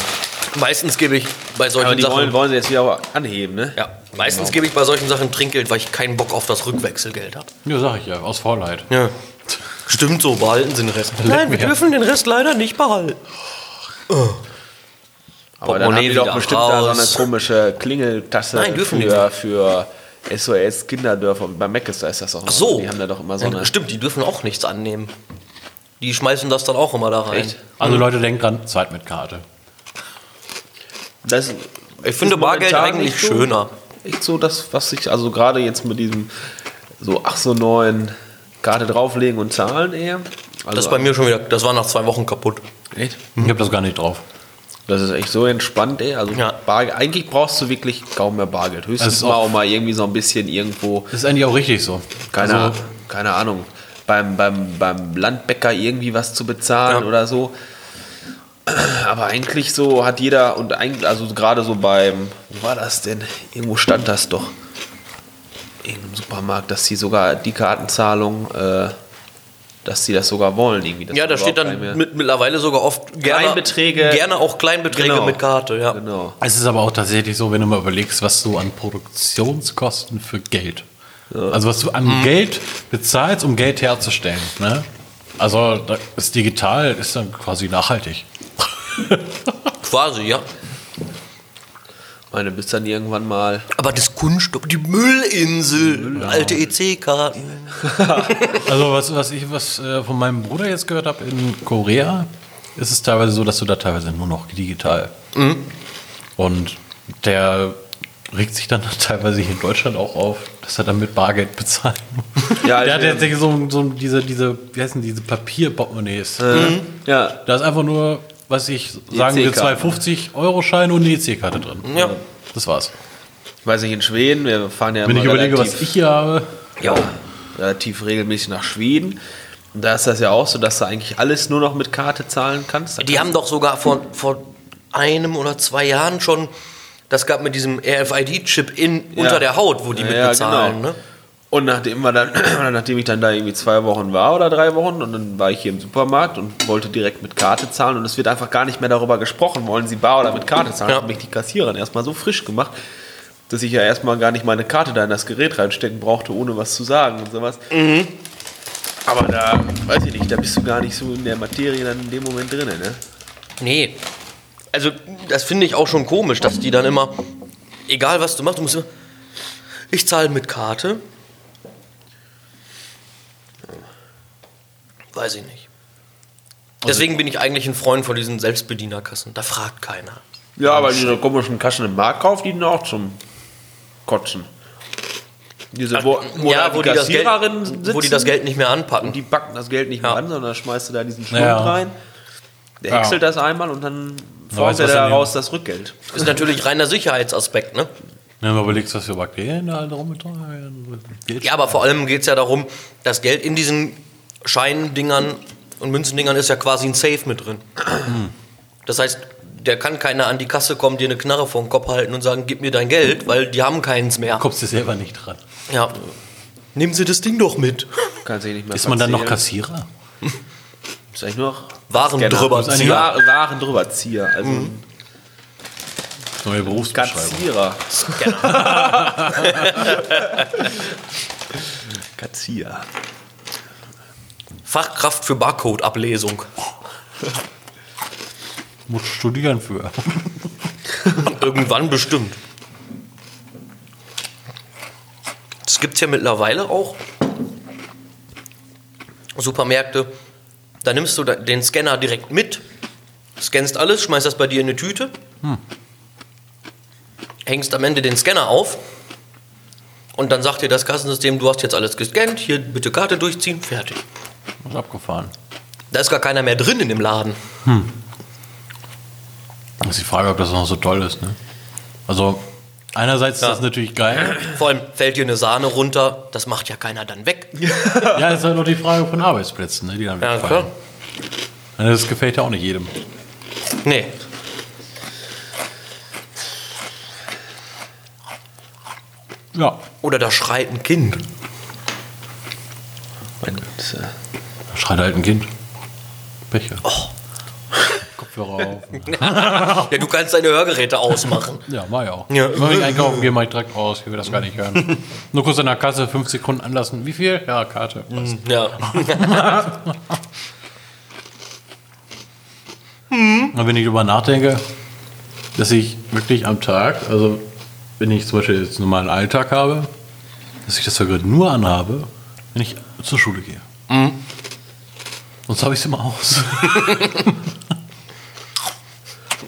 Meistens gebe ich bei solchen Aber die Sachen. wollen, wollen sie jetzt wieder anheben, ne? ja, meistens gebe ich bei solchen Sachen Trinkgeld, weil ich keinen Bock auf das Rückwechselgeld habe. Ja, sag ich ja, aus Faulheit. Ja. Stimmt so, behalten Sie den Rest. Nein, wir dürfen den Rest leider nicht behalten. Aber dann haben die doch bestimmt da so eine raus. komische Klingeltasse Nein, dürfen für, für SOS Kinderdörfer. Bei Meckes da ist das auch noch. Ach so. Die haben da doch immer so Ja, eine. Stimmt, die dürfen auch nichts annehmen. Die schmeißen das dann auch immer da rein. Echt? Also Leute, denkt dran, Zeit mit Karte. Das Ich finde Bargeld eigentlich so- schöner. Echt so das, was ich, also gerade jetzt mit diesem so, ach so neuen Karte drauflegen und zahlen eher. Also, Das ist bei mir schon wieder, das war nach zwei Wochen kaputt. Echt? Ich habe das gar nicht drauf. Das ist echt so entspannt, ey. Also Ja. Bargeld, eigentlich brauchst du wirklich kaum mehr Bargeld. Höchstens mal auch- auch mal irgendwie so ein bisschen irgendwo, Das ist eigentlich auch richtig so. keine, Also, keine Ahnung, beim, beim, beim Landbäcker irgendwie was zu bezahlen Ja. oder so. Aber eigentlich so hat jeder und eigentlich, also gerade so beim, wo war das denn? Irgendwo stand das doch. Irgendeinem Supermarkt, dass sie sogar die Kartenzahlung, äh, dass sie das sogar wollen irgendwie. Ja, da steht dann mit, mittlerweile sogar oft gerne, Kleinbeträge. gerne auch Kleinbeträge Genau. mit Karte. Ja. Genau. es ist aber auch tatsächlich so, wenn du mal überlegst, was du an Produktionskosten für Geld, also was du an Mhm. Geld bezahlst, um Geld herzustellen. Ne? Also das digital ist dann quasi nachhaltig. Quasi, ja. Ich meine, bis dann irgendwann mal Aber das Kunststoff, die Müllinsel, alte EC-Karten. Also was, was ich was äh, von meinem Bruder jetzt gehört habe in Korea, ist es teilweise so, dass du da teilweise nur noch digital. Mhm. Und der regt sich dann teilweise hier in Deutschland auch auf, dass er dann mit Bargeld bezahlt. Ja, der hat also- jetzt so, so diese, diese, wie heißen diese Papierportemonnaies. Ja, Da ist einfach nur, was ich sagen wir, zwei EC-Karten. 50-Euro-Scheine und eine EC-Karte drin. Ja. Das war's. ich weiß nicht, in Schweden, wir fahren ja Wenn immer ich überlege, relativ, was ich hier habe, Ja. relativ regelmäßig nach Schweden. Und da ist das ja auch so, dass du eigentlich alles nur noch mit Karte zahlen kannst. Da Die haben doch sogar vor, vor einem oder zwei Jahren schon, das gab mit diesem RFID-Chip in unter der Haut, wo die Ja, mit ja, bezahlen. genau. Ne? Und nachdem, wir dann, nachdem ich dann da irgendwie zwei Wochen war oder drei Wochen und dann war ich hier im Supermarkt und wollte direkt mit Karte zahlen und es wird einfach gar nicht mehr darüber gesprochen, wollen sie bar oder mit Karte zahlen. Ja. Hat mich die Kassiererin erstmal so frisch gemacht, dass ich ja erstmal gar nicht meine Karte da in das Gerät reinstecken brauchte, ohne was zu sagen und sowas. Mhm. Aber da, weiß ich nicht, da bist du gar nicht so in der Materie dann in dem Moment drin, ne? Nee. Also, das finde ich auch schon komisch, dass die dann immer, egal was du machst, du musst immer, ich zahle mit Karte. Weiß ich nicht. Deswegen bin ich eigentlich ein Freund von diesen Selbstbedienerkassen. Da fragt keiner. Ja, aber diese komischen Kassen im Marktkauf, die sind auch zum Kotzen. Diese, wo, wo, ja, da wo die, das Geld, sitzen, wo die das Geld nicht mehr anpacken. die backen das Geld nicht Ja. mehr an, sondern schmeißt du da diesen Schlund Ja. rein. Der Ja. häckselt das einmal und dann formt er daraus das Rückgeld. ist natürlich reiner Sicherheitsaspekt, ne? wenn du überlegst, was für Bakterien da halt rumgetragen Ja, aber vor allem geht es ja darum, das Geld in diesen Scheindingern und Münzendingern ist ja quasi ein Safe mit drin. Das heißt, der kann keiner an die Kasse kommen, dir eine Knarre vor den Kopf halten und sagen, gib mir dein Geld, weil die haben keins mehr. kommst du selber nicht dran. Ja. Nehmen Sie das Ding doch mit. Kannst du nicht mehr Ist man dann noch. Kassierer? Ist eigentlich nur noch Waren drüber ziehen. Waren, Waren drüber Zieher. Also Mhm. Neue Berufsbeschreibung. Katzierer. Katzierer. Fachkraft für Barcode-Ablesung. Muss studieren für. Irgendwann bestimmt. Es gibt ja mittlerweile auch Supermärkte, da nimmst du den Scanner direkt mit, scannst alles, schmeißt das bei dir in eine Tüte, hängst am Ende den Scanner auf und dann sagt dir das Kassensystem, du hast jetzt alles gescannt, hier bitte Karte durchziehen, fertig. Das ist abgefahren. Da ist gar keiner mehr drin in dem Laden. Das ist die Frage, ob das noch so toll ist. Ne? Also, einerseits Ja. ist das natürlich geil. Vor allem fällt dir eine Sahne runter, das macht ja keiner dann weg. ja, ist halt noch die Frage von Arbeitsplätzen, ne, die dann Ja, wegfallen. klar. Das gefällt ja auch nicht jedem. Nee. Ja. Oder da schreit ein Kind. Gott, äh, schreit halt ein Kind. Becher. Kopfhörer auf. Ja, du kannst deine Hörgeräte ausmachen. Ja, mach ich auch. Ja. Wenn ich einkaufen gehe, mach ich direkt raus. Ich will das gar nicht hören. Nur kurz an der Kasse, fünf Sekunden anlassen. Wie viel? Ja, Karte. Passt. Ja. Und wenn ich darüber nachdenke, dass ich wirklich am Tag, also wenn ich zum Beispiel jetzt einen normalen Alltag habe, dass ich das sogar nur anhabe, wenn ich zur Schule gehe. Sonst habe ich es immer aus.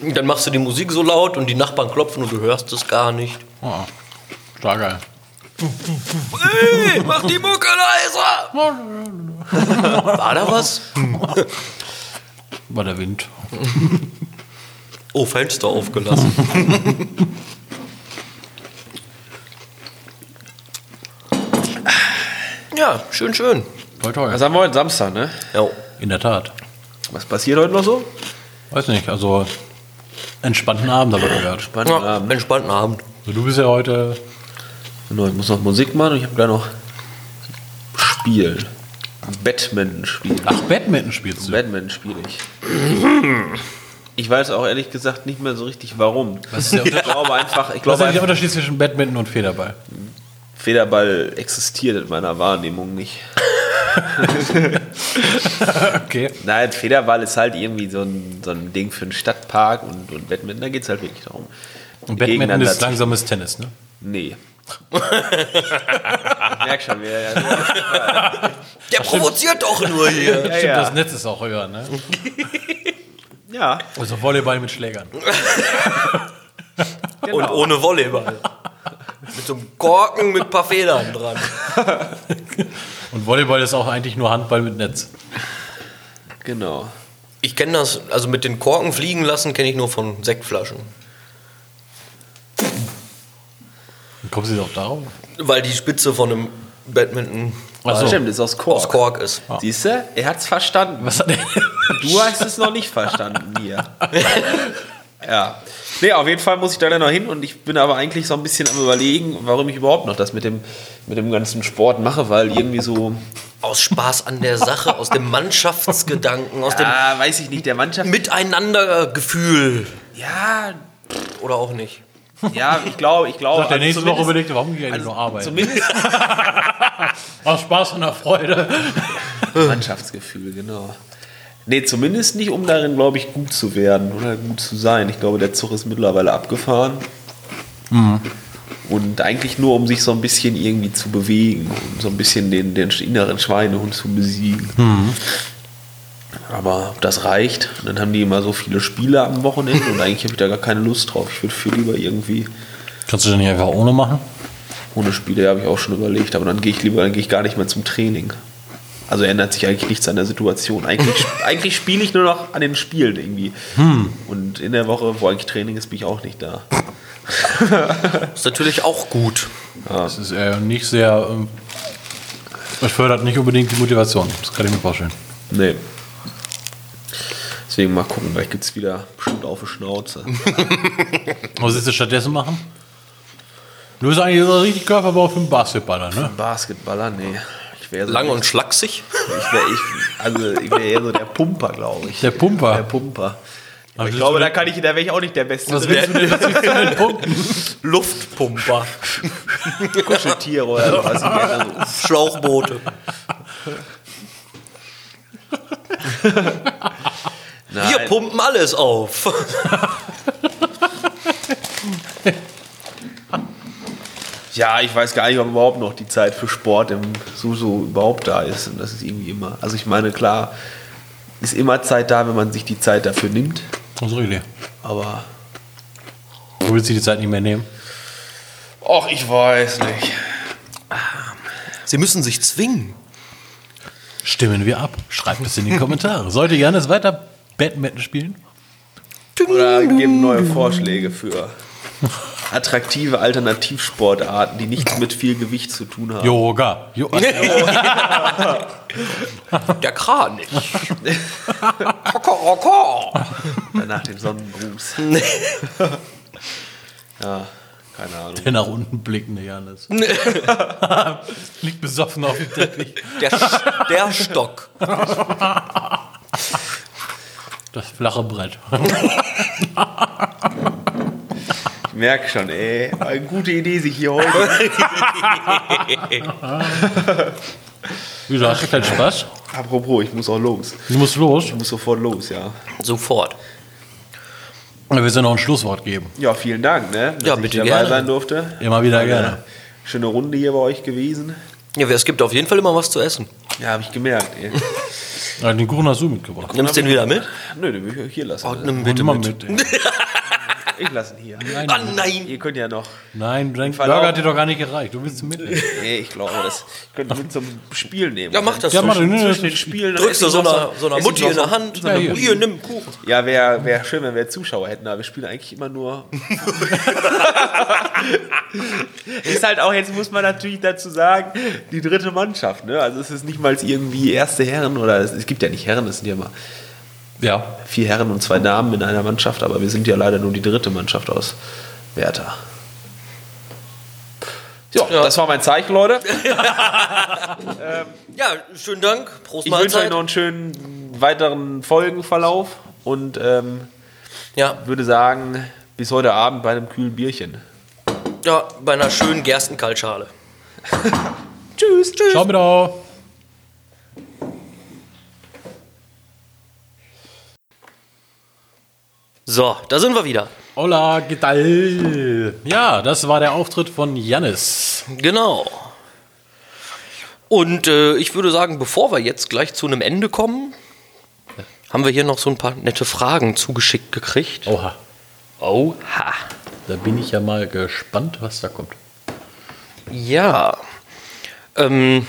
Dann machst du die Musik so laut und die Nachbarn klopfen und du hörst es gar nicht. Oh, stark geil. Hey, mach die Mucke leiser! War da was? War der Wind. Oh, Fenster aufgelassen. ja, schön, schön. Toll, toll. Was haben wir heute? Samstag, ne? Ja. In der Tat. Was passiert heute noch so? Weiß nicht, also entspannten Abend habe ich gehört. Spannend. ja Abend. entspannten Abend. Also, du bist ja heute. Genau, ich muss noch Musik machen und ich habe gleich noch Spiel. Badminton spielen. Ach, Badminton spielst du. Badminton spiele ich. Ich weiß auch ehrlich gesagt nicht mehr so richtig warum. Was ist der Ich Unterschied, glaube einfach, ich was ist glaube eigentlich der Unterschied zwischen Badminton und Federball? Federball existiert in meiner Wahrnehmung nicht. Okay. Nein, Federball ist halt irgendwie so ein, so ein Ding für einen Stadtpark und, und Badminton, da geht es halt wirklich darum. Und Badminton ist langsames Tennis, ne? Nee. ich merk schon, wer. Der provoziert doch nur hier. Stimmt, ja. das Netz ist auch höher, ne? Ja, Also Volleyball mit Schlägern. Und ohne Volleyball. Mit so einem Korken mit ein paar Federn dran. Und Volleyball ist auch eigentlich nur Handball mit Netz. genau. Ich kenne das, also mit den Korken fliegen lassen, kenne ich nur von Sektflaschen. Und du jetzt auch darauf? Weil die Spitze von einem Badminton Ach so. Stimmt, ist aus Kork. aus Kork ist. Siehst du? Er hat's verstanden. Was hat der? Du hast es noch nicht verstanden hier. ja. Nee, auf jeden Fall muss ich da dann noch hin und ich bin aber eigentlich so ein bisschen am überlegen, warum ich überhaupt noch das mit dem, mit dem ganzen Sport mache, weil irgendwie so, Aus Spaß an der Sache, aus dem Mannschaftsgedanken, aus ah, weiß ich nicht, der Mannschaft. dem Miteinandergefühl. Ja, Oder auch nicht. ja, ich glaube, ich glaube. Sagt der also nächste Woche zumindest- überlegt, warum gehe ich eigentlich nur arbeiten? Zumindest Aus Spaß und der Freude. Mannschaftsgefühl, genau. Nee, zumindest nicht, um darin, glaube ich, gut zu werden oder gut zu sein. Ich glaube, der Zug ist mittlerweile abgefahren. Und eigentlich nur, um sich so ein bisschen irgendwie zu bewegen und so ein bisschen den, den inneren Schweinehund zu besiegen. Aber ob das reicht, dann haben die immer so viele Spiele am Wochenende und eigentlich habe ich da gar keine Lust drauf. Ich würde viel lieber irgendwie Kannst du das nicht einfach ohne machen? ohne Spiele, habe ich auch schon überlegt, aber dann gehe ich lieber, dann gehe ich gar nicht mehr zum Training. Also ändert sich eigentlich nichts an der Situation. Eigentlich, eigentlich spiele ich nur noch an den Spielen irgendwie. Und in der Woche, wo eigentlich Training ist, bin ich auch nicht da. Ist natürlich auch gut. Das ist äh, nicht sehr. Ähm, es fördert nicht unbedingt die Motivation. Das kann ich mir vorstellen. Nee. Deswegen mal gucken, gleich gibt es wieder bestimmt auf die Schnauze. Was willst du stattdessen machen? Du bist eigentlich so richtig Körperbau für einen Basketballer, ne? Basketballer, nee. Ich wäre so Lang und schlaksig. ich wär, ich, also ich wäre eher so der Pumper, glaube ich. Der Pumper. Der Pumper. Aber ich glaube, da kann ich, da wäre ich auch nicht der Beste. Was drin. willst du denn Punkten? Luftpumper. Kuscheltiere oder so, was ich gerne so. Schlauchboote. Nein. Wir pumpen alles auf. Ja, ich weiß gar nicht, ob überhaupt noch die Zeit für Sport im Suso überhaupt da ist. Und das ist irgendwie immer. Also ich meine, klar, ist immer Zeit da, wenn man sich die Zeit dafür nimmt. Unsere Idee. Aber. Du willst du die Zeit nicht mehr nehmen? Ach, ich weiß nicht. Sie müssen sich zwingen. Stimmen wir ab. Schreibt es in die Kommentare. Sollte Janis weiter Badminton spielen? Oder geben neue Vorschläge für attraktive Alternativsportarten, die nichts mit viel Gewicht zu tun haben. Yoga. Jo Der Kranich. Kokoroko. Nach dem Sonnengruß. ja, keine Ahnung. Der nach unten blickende Janis. Liegt besoffen auf dem Teppich. Der, der Stock. Das flache Brett. Ich merke schon, ey, eine gute Idee, sich hier heute. Wieso hast du keinen Spaß? Apropos, ich muss auch los. Du musst los. Ich muss sofort los, ja. Sofort. Wir müssen noch ein Schlusswort geben. Ja, vielen Dank, ne? Dass Ja, ich bitte dabei gerne. sein durfte. Immer wieder Eine gerne. Schöne Runde hier bei euch gewesen. Ja, es gibt auf jeden Fall immer was zu essen. Ja, habe ich gemerkt. Ey. Ja, den Kuchen hast du mitgebracht. Nimmst du den wieder mit? Nö, den will ich hier lassen. Oh, nimm bitte immer mit. mit. Ich lasse ihn hier. Nein, Ah, nein. Ihr könnt ja noch. nein, dein. Burger hat dir doch gar nicht gereicht. Du willst mit. Nee, ich glaube, das könnt ihr mit zum Spiel nehmen. Ja, mach das Ja, so. mach das. Nee, Zwischen den das- Spielen Drückst du so einer, so ich Mutti in der so- Hand. Ja, hier. Hier, nimm Kuchen. Ja, wäre wär schön, wenn wir Zuschauer hätten, aber wir spielen eigentlich immer nur. ist halt auch, jetzt muss man natürlich dazu sagen, die dritte Mannschaft, ne? Also es ist nicht mal irgendwie erste Herren oder es, es gibt ja nicht Herren, es sind ja immer Ja. vier Herren und zwei Damen in einer Mannschaft, aber wir sind ja leider nur die dritte Mannschaft aus Werther. Ja, Ja. das war mein Zeichen, Leute. Ja, schönen Dank. Prost Ich wünsche euch noch einen schönen weiteren Folgenverlauf und ähm, Ja, würde sagen, bis heute Abend bei einem kühlen Bierchen. ja, bei einer schönen Gerstenkaltschale. Tschüss. Tschüss. Ciao mit So, da sind wir wieder. Hola, ¿qué tal? Ja, das war der Auftritt von Jannis. Genau. Und äh, ich würde sagen, bevor wir jetzt gleich zu einem Ende kommen, haben wir hier noch so ein paar nette Fragen zugeschickt gekriegt. Oha. Oha. Da bin ich ja mal gespannt, was da kommt. Ja. Ähm,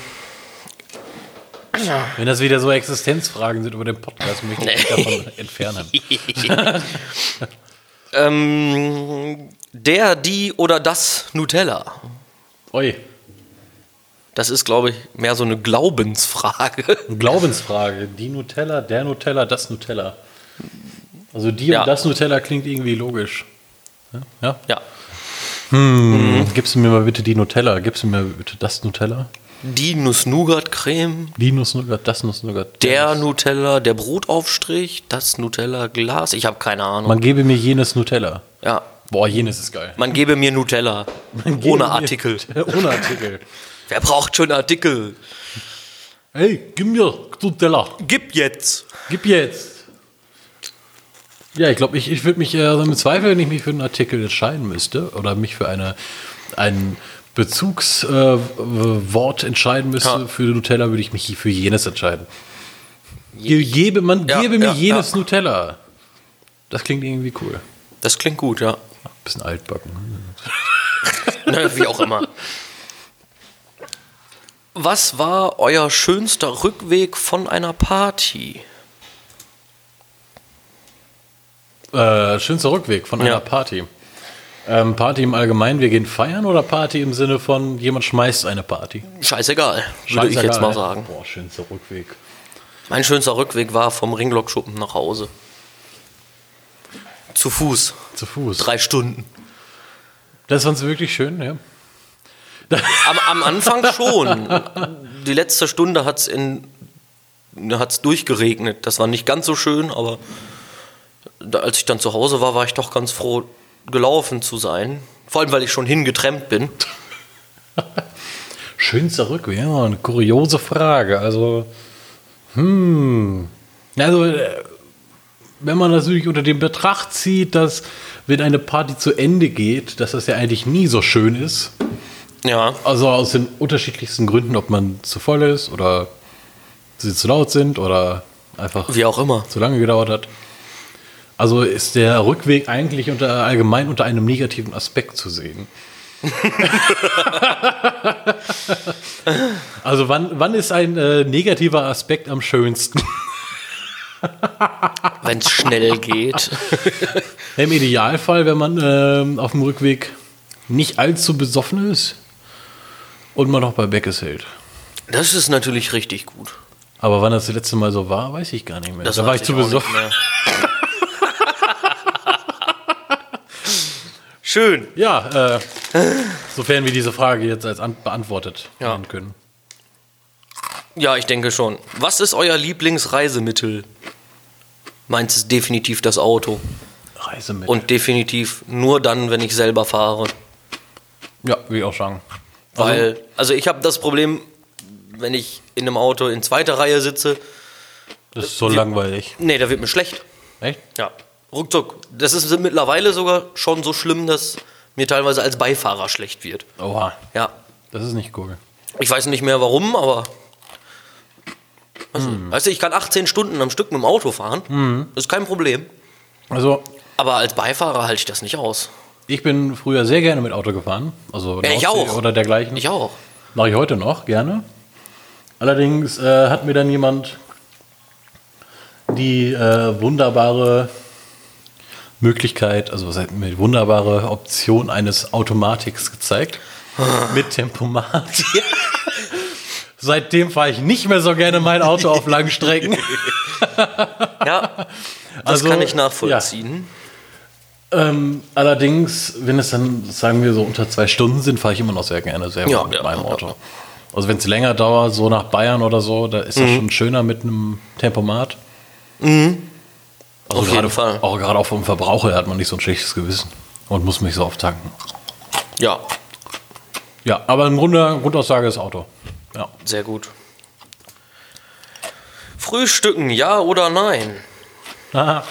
Wenn das wieder so Existenzfragen sind über den Podcast, möchte ich mich davon entfernen. ähm, der, die oder das Nutella. Oi, Das ist, glaube ich, mehr so eine Glaubensfrage. eine Glaubensfrage. Die Nutella, der Nutella, das Nutella. Also die Ja. und das Nutella klingt irgendwie logisch. Ja? Ja. Gibst du mir mal bitte die Nutella? Gibst du mir bitte das Nutella? Die Nuss-Nougat-Creme, Die Nuss-Nougat, das Nuss-Nougat. der Nutella, der Brotaufstrich, das Nutella-Glas. Ich habe keine Ahnung. Man gebe mir jenes Nutella. ja. Boah, jenes ist geil. Man gebe mir Nutella. Gebe Ohne Artikel. Ohne Artikel. Wer braucht schon Artikel? Hey, gib mir Nutella. Gib jetzt. Gib jetzt. Ja, ich glaube, ich, ich würde mich äh, im Zweifel, wenn ich mich für einen Artikel entscheiden müsste oder mich für eine, ein Bezugswort äh, entscheiden müsste Ja. für Nutella, würde ich mich für jenes entscheiden. Ge gebe, man Ja, gebe mir jenes. Nutella. Das klingt irgendwie cool. Das klingt gut, ja. Bisschen altbacken. Ne, wie auch immer. Was war euer schönster Rückweg von einer Party? Äh, schönster Rückweg von einer. Party. Ähm, Party im Allgemeinen, wir gehen feiern oder Party im Sinne von jemand schmeißt eine Party? Scheißegal, würde ich jetzt mal sagen. Boah, schönster Rückweg. Mein schönster Rückweg war vom Ringlockschuppen nach Hause. Zu Fuß. Zu Fuß. Drei Stunden. Das fandst du wirklich schön, ja? Am, am Anfang schon. Die letzte Stunde hat es hat's durchgeregnet. Das war nicht ganz so schön, aber als ich dann zu Hause war, war ich doch ganz froh, gelaufen zu sein. Vor allem, weil ich schon hingetrennt bin. Schönster Rückweg, ja, eine kuriose Frage. Also, hm. Also, äh, wenn man natürlich unter dem Betracht zieht, dass, wenn eine Party zu Ende geht, dass das ja eigentlich nie so schön ist, Ja. Also aus den unterschiedlichsten Gründen, ob man zu voll ist oder sie zu laut sind oder einfach Wie auch immer. zu lange gedauert hat. Also ist der Rückweg eigentlich unter, allgemein unter einem negativen Aspekt zu sehen. also wann, wann ist ein äh, negativer Aspekt am schönsten? Wenn es schnell geht. Im Idealfall, wenn man ähm, auf dem Rückweg nicht allzu besoffen ist und man noch bei Beckes hält. Das ist natürlich richtig gut. Aber wann das, das letzte Mal so war, weiß ich gar nicht mehr. Das da war ich zu besoffen. Schön. Ja, äh, sofern wir diese Frage jetzt als an beantwortet Ja. werden können. Ja, ich denke schon. Was ist euer Lieblingsreisemittel? Meins ist definitiv das Auto. Reisemittel. Und definitiv nur dann, wenn ich selber fahre. ja, ich auch sagen. Weil, also ich habe das Problem, wenn ich in einem Auto in zweiter Reihe sitze, Das ist so langweilig. nee, da wird mir schlecht. Echt? Ja, ruckzuck. Das ist mittlerweile sogar schon so schlimm, dass mir teilweise als Beifahrer schlecht wird. Oha, Ja, das ist nicht cool. ich weiß nicht mehr warum, aber. Also, Hm. Weißt du, ich kann 18 Stunden am Stück mit dem Auto fahren. Das ist kein Problem. Also, Aber als Beifahrer halte ich das nicht aus. ich bin früher sehr gerne mit Auto gefahren. Also Ja, ich auch. Oder dergleichen. Ich auch. Mache ich heute noch, gerne. Allerdings äh, hat mir dann jemand die äh, wunderbare Möglichkeit, also was heißt mir, die wunderbare Option eines Automatiks gezeigt. mit Tempomat. Seitdem fahre ich nicht mehr so gerne mein Auto auf langen Strecken. Ja, das Also, kann ich nachvollziehen. Ähm, allerdings, wenn es dann, sagen wir, so unter zwei Stunden sind, fahre ich immer noch sehr gerne selber Ja, mit ja, meinem ja, Auto. ja. Also wenn es länger dauert, so nach Bayern oder so, da ist Mhm. das schon schöner mit einem Tempomat. Auf jeden gerade, Fall. Auch gerade auch vom Verbraucher her hat man nicht so ein schlechtes Gewissen und muss mich so oft tanken. Ja, Ja, aber im Grunde, Grundaussage ist Auto. Ja. sehr gut. Frühstücken, ja oder nein? Aha.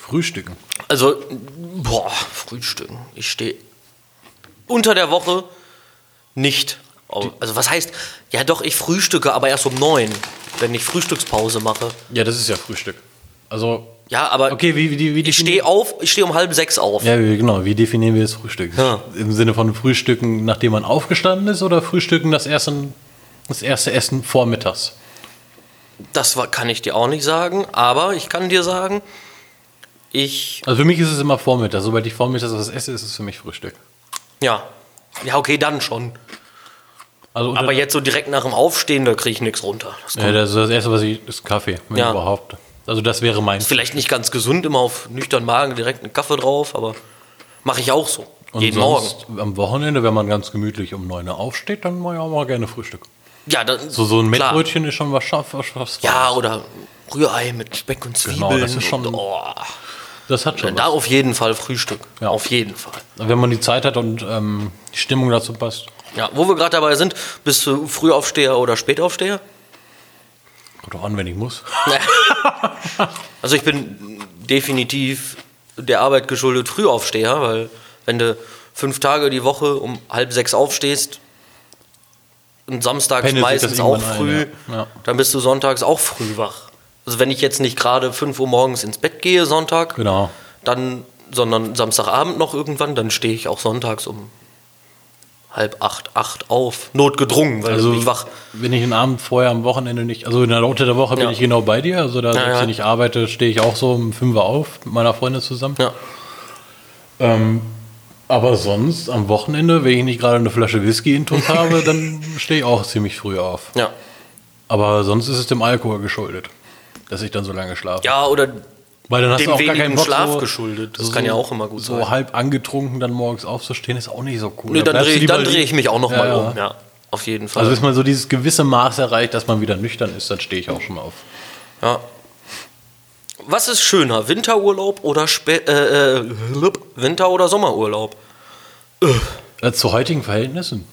Frühstücken. Also, boah, Frühstücken. Ich stehe unter der Woche nicht. auf- Also, was heißt, ja doch, ich frühstücke, aber erst um neun, wenn ich Frühstückspause mache. Ja, das ist ja Frühstück. Also, Ja, aber okay, wie, wie, wie ich stehe auf, ich stehe um halb sechs auf. Ja, genau. Wie definieren wir das Frühstück? Ja. Im Sinne von Frühstücken, nachdem man aufgestanden ist, oder Frühstücken das erste, das erste Essen vormittags? Das kann ich dir auch nicht sagen, aber ich kann dir sagen, ich, Also für mich ist es immer Vormittag. Sobald ich vormittags was esse, ist es für mich Frühstück. ja, ja, okay, dann schon. Also Aber jetzt so direkt nach dem Aufstehen, da kriege ich nichts runter. Das ja, das, ist das erste, was ich, ist Kaffee, wenn Ja. überhaupt. Also das wäre mein. vielleicht nicht ganz gesund, immer auf nüchternen Magen direkt einen Kaffee drauf, aber mache ich auch so. Und jeden Morgen. sonst am Wochenende, wenn man ganz gemütlich um 9 Uhr aufsteht, dann mache ich auch mal gerne Frühstück. Ja, dann, So, so ein. Mettbrötchen ist schon was was, was Ja, oder Rührei mit Speck und Zwiebeln. Genau, das ist schon- und, oh, Das hat schon da was. auf jeden Fall Frühstück. Ja. Auf jeden Fall. Wenn man die Zeit hat und ähm, die Stimmung dazu passt. Ja, wo wir gerade dabei sind, bist du Frühaufsteher oder Spätaufsteher? Kommt doch an, wenn ich muss. Also ich bin definitiv der Arbeit geschuldet Frühaufsteher, weil wenn du fünf Tage die Woche um halb sechs aufstehst und samstags Pendelt meistens auch irgendwann ein, früh, ja. Ja. dann bist du sonntags auch früh wach. Also wenn ich jetzt nicht gerade 5 Uhr morgens ins Bett gehe, Sonntag, Genau. dann, sondern Samstagabend noch irgendwann, dann stehe ich auch sonntags um halb acht, acht auf. Notgedrungen, weil Also ich wach. wenn ich einen Abend vorher am Wochenende nicht, also in der unter der Woche bin Ja. ich genau bei dir. Also da, Ja, selbst ja. wenn ich arbeite, stehe ich auch so um 5 Uhr auf mit meiner Freundin zusammen. Ja. Ähm, aber sonst am Wochenende, wenn ich nicht gerade eine Flasche Whisky intus habe, dann stehe ich auch ziemlich früh auf. Ja. Aber sonst ist es dem Alkohol geschuldet, dass ich dann so lange schlafe. ja, oder Weil dann hast dem du auch gar keinen Bock, Schlaf so, geschuldet. Das kann ja auch immer gut so sein. halb angetrunken dann morgens aufzustehen, ist auch nicht so cool. Nee, Da dann du drehe ich, dann dreh ich mich auch noch Ja, mal ja. um. Ja, auf jeden Fall. Also bis man so dieses gewisse Maß erreicht, dass man wieder nüchtern ist, dann stehe ich auch schon auf. ja. Was ist schöner, Winterurlaub oder Spä äh, äh, Winter- oder Sommerurlaub? Äh, zu heutigen Verhältnissen.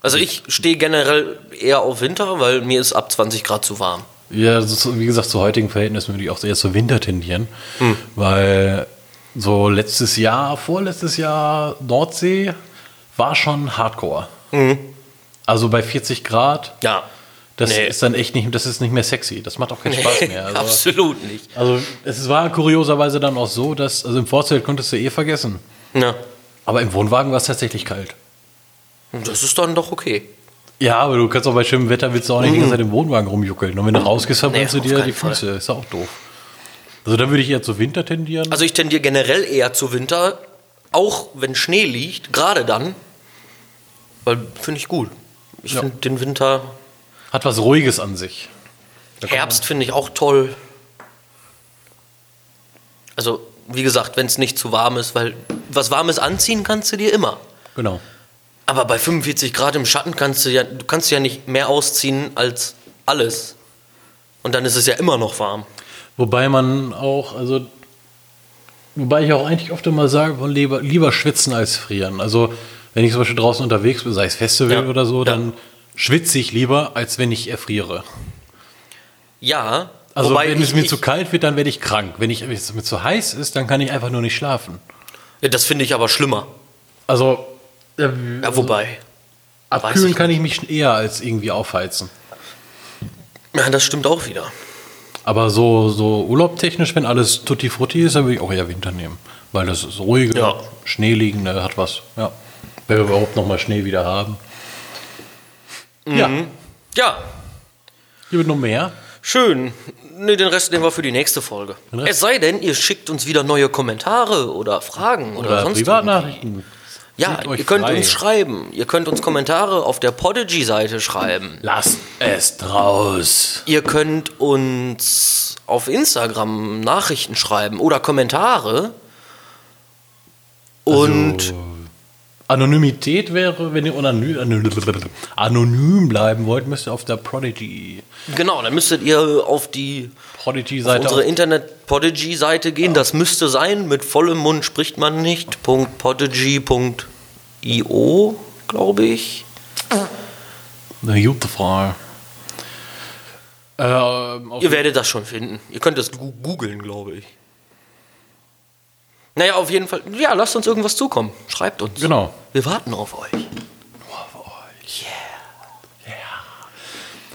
Also ich stehe generell eher auf Winter, weil mir ist ab 20 Grad zu warm. Ja, ist, wie gesagt, zu heutigen Verhältnissen würde ich auch eher zu Winter tendieren, Hm. weil so letztes Jahr, vorletztes Jahr Nordsee war schon Hardcore. Also bei 40 Grad, Ja. das Nee. ist dann echt nicht, das ist nicht mehr sexy. Das macht auch keinen Spaß mehr. Also, Absolut nicht. also es war kurioserweise dann auch so, dass, also im Vorzelt konntest du eh vergessen. Ja. Aber im Wohnwagen war es tatsächlich kalt. Das ist dann doch okay. Ja, aber du kannst auch bei schönem Wetter willst du auch nicht ganze Zeit im Wohnwagen rumjuckeln. Und wenn du rausgehst, verbrennst Nee, du dir die Füße. Ist ja auch doof. Also da würde ich eher zu Winter tendieren. Also ich tendiere generell eher zu Winter, auch wenn Schnee liegt, gerade dann. Weil finde ich gut. Ich Ja. finde den Winter, Hat was Ruhiges an sich. Herbst finde ich auch toll. Also, wie gesagt, wenn es nicht zu warm ist, weil was Warmes anziehen kannst du dir immer. Genau. Aber bei 45 Grad im Schatten kannst du ja, du kannst ja nicht mehr ausziehen als alles. Und dann ist es ja immer noch warm. Wobei man auch, also, wobei ich auch eigentlich oft immer sage, man lieber, lieber schwitzen als frieren. Also, wenn ich zum Beispiel draußen unterwegs bin, sei es Festival Ja. oder so, Ja. dann schwitze ich lieber, als wenn ich erfriere. Ja, Also, wobei wenn es ich- mir ich- zu kalt wird, dann werde ich krank. Wenn, ich, wenn es mir zu heiß ist, dann kann ich einfach nur nicht schlafen. Ja, das finde ich aber schlimmer. Also, äh, Ja, wobei. weiß abkühlen ich kann ich mich eher als irgendwie aufheizen. Ja, das stimmt auch wieder. Aber so, so urlaubtechnisch, wenn alles tutti frutti ist, dann würde ich auch eher Winter nehmen. Weil das ist ruhiger, Ja. Schneeliegende, hat was. Ja. Wenn wir überhaupt noch mal Schnee wieder haben. Ja, Ja, hier wird noch mehr. schön. Nee, den Rest nehmen wir für die nächste Folge. Es sei denn, ihr schickt uns wieder neue Kommentare oder Fragen oder, Oder sonst Privatnachrichten. Ja, ihr könnt frei. uns schreiben. Ihr könnt uns Kommentare auf der Podigy-Seite schreiben. Lasst es draus. Ihr könnt uns auf Instagram Nachrichten schreiben oder Kommentare. Und Also, Anonymität wäre, wenn ihr anonym, bleiben wollt, müsst ihr auf der Prodigy, genau, dann müsstet ihr auf die Prodigy-Seite unsere Internet-Podigy-Seite gehen. Das müsste sein. Mit vollem Mund spricht man nicht. .podigy.io, glaube ich. Eine gute Frage. Auf Ihr werdet das schon finden. Ihr könnt das googeln, glaube ich. Naja, auf jeden Fall. Ja, lasst uns irgendwas zukommen. Schreibt uns. Genau. Wir warten auf euch.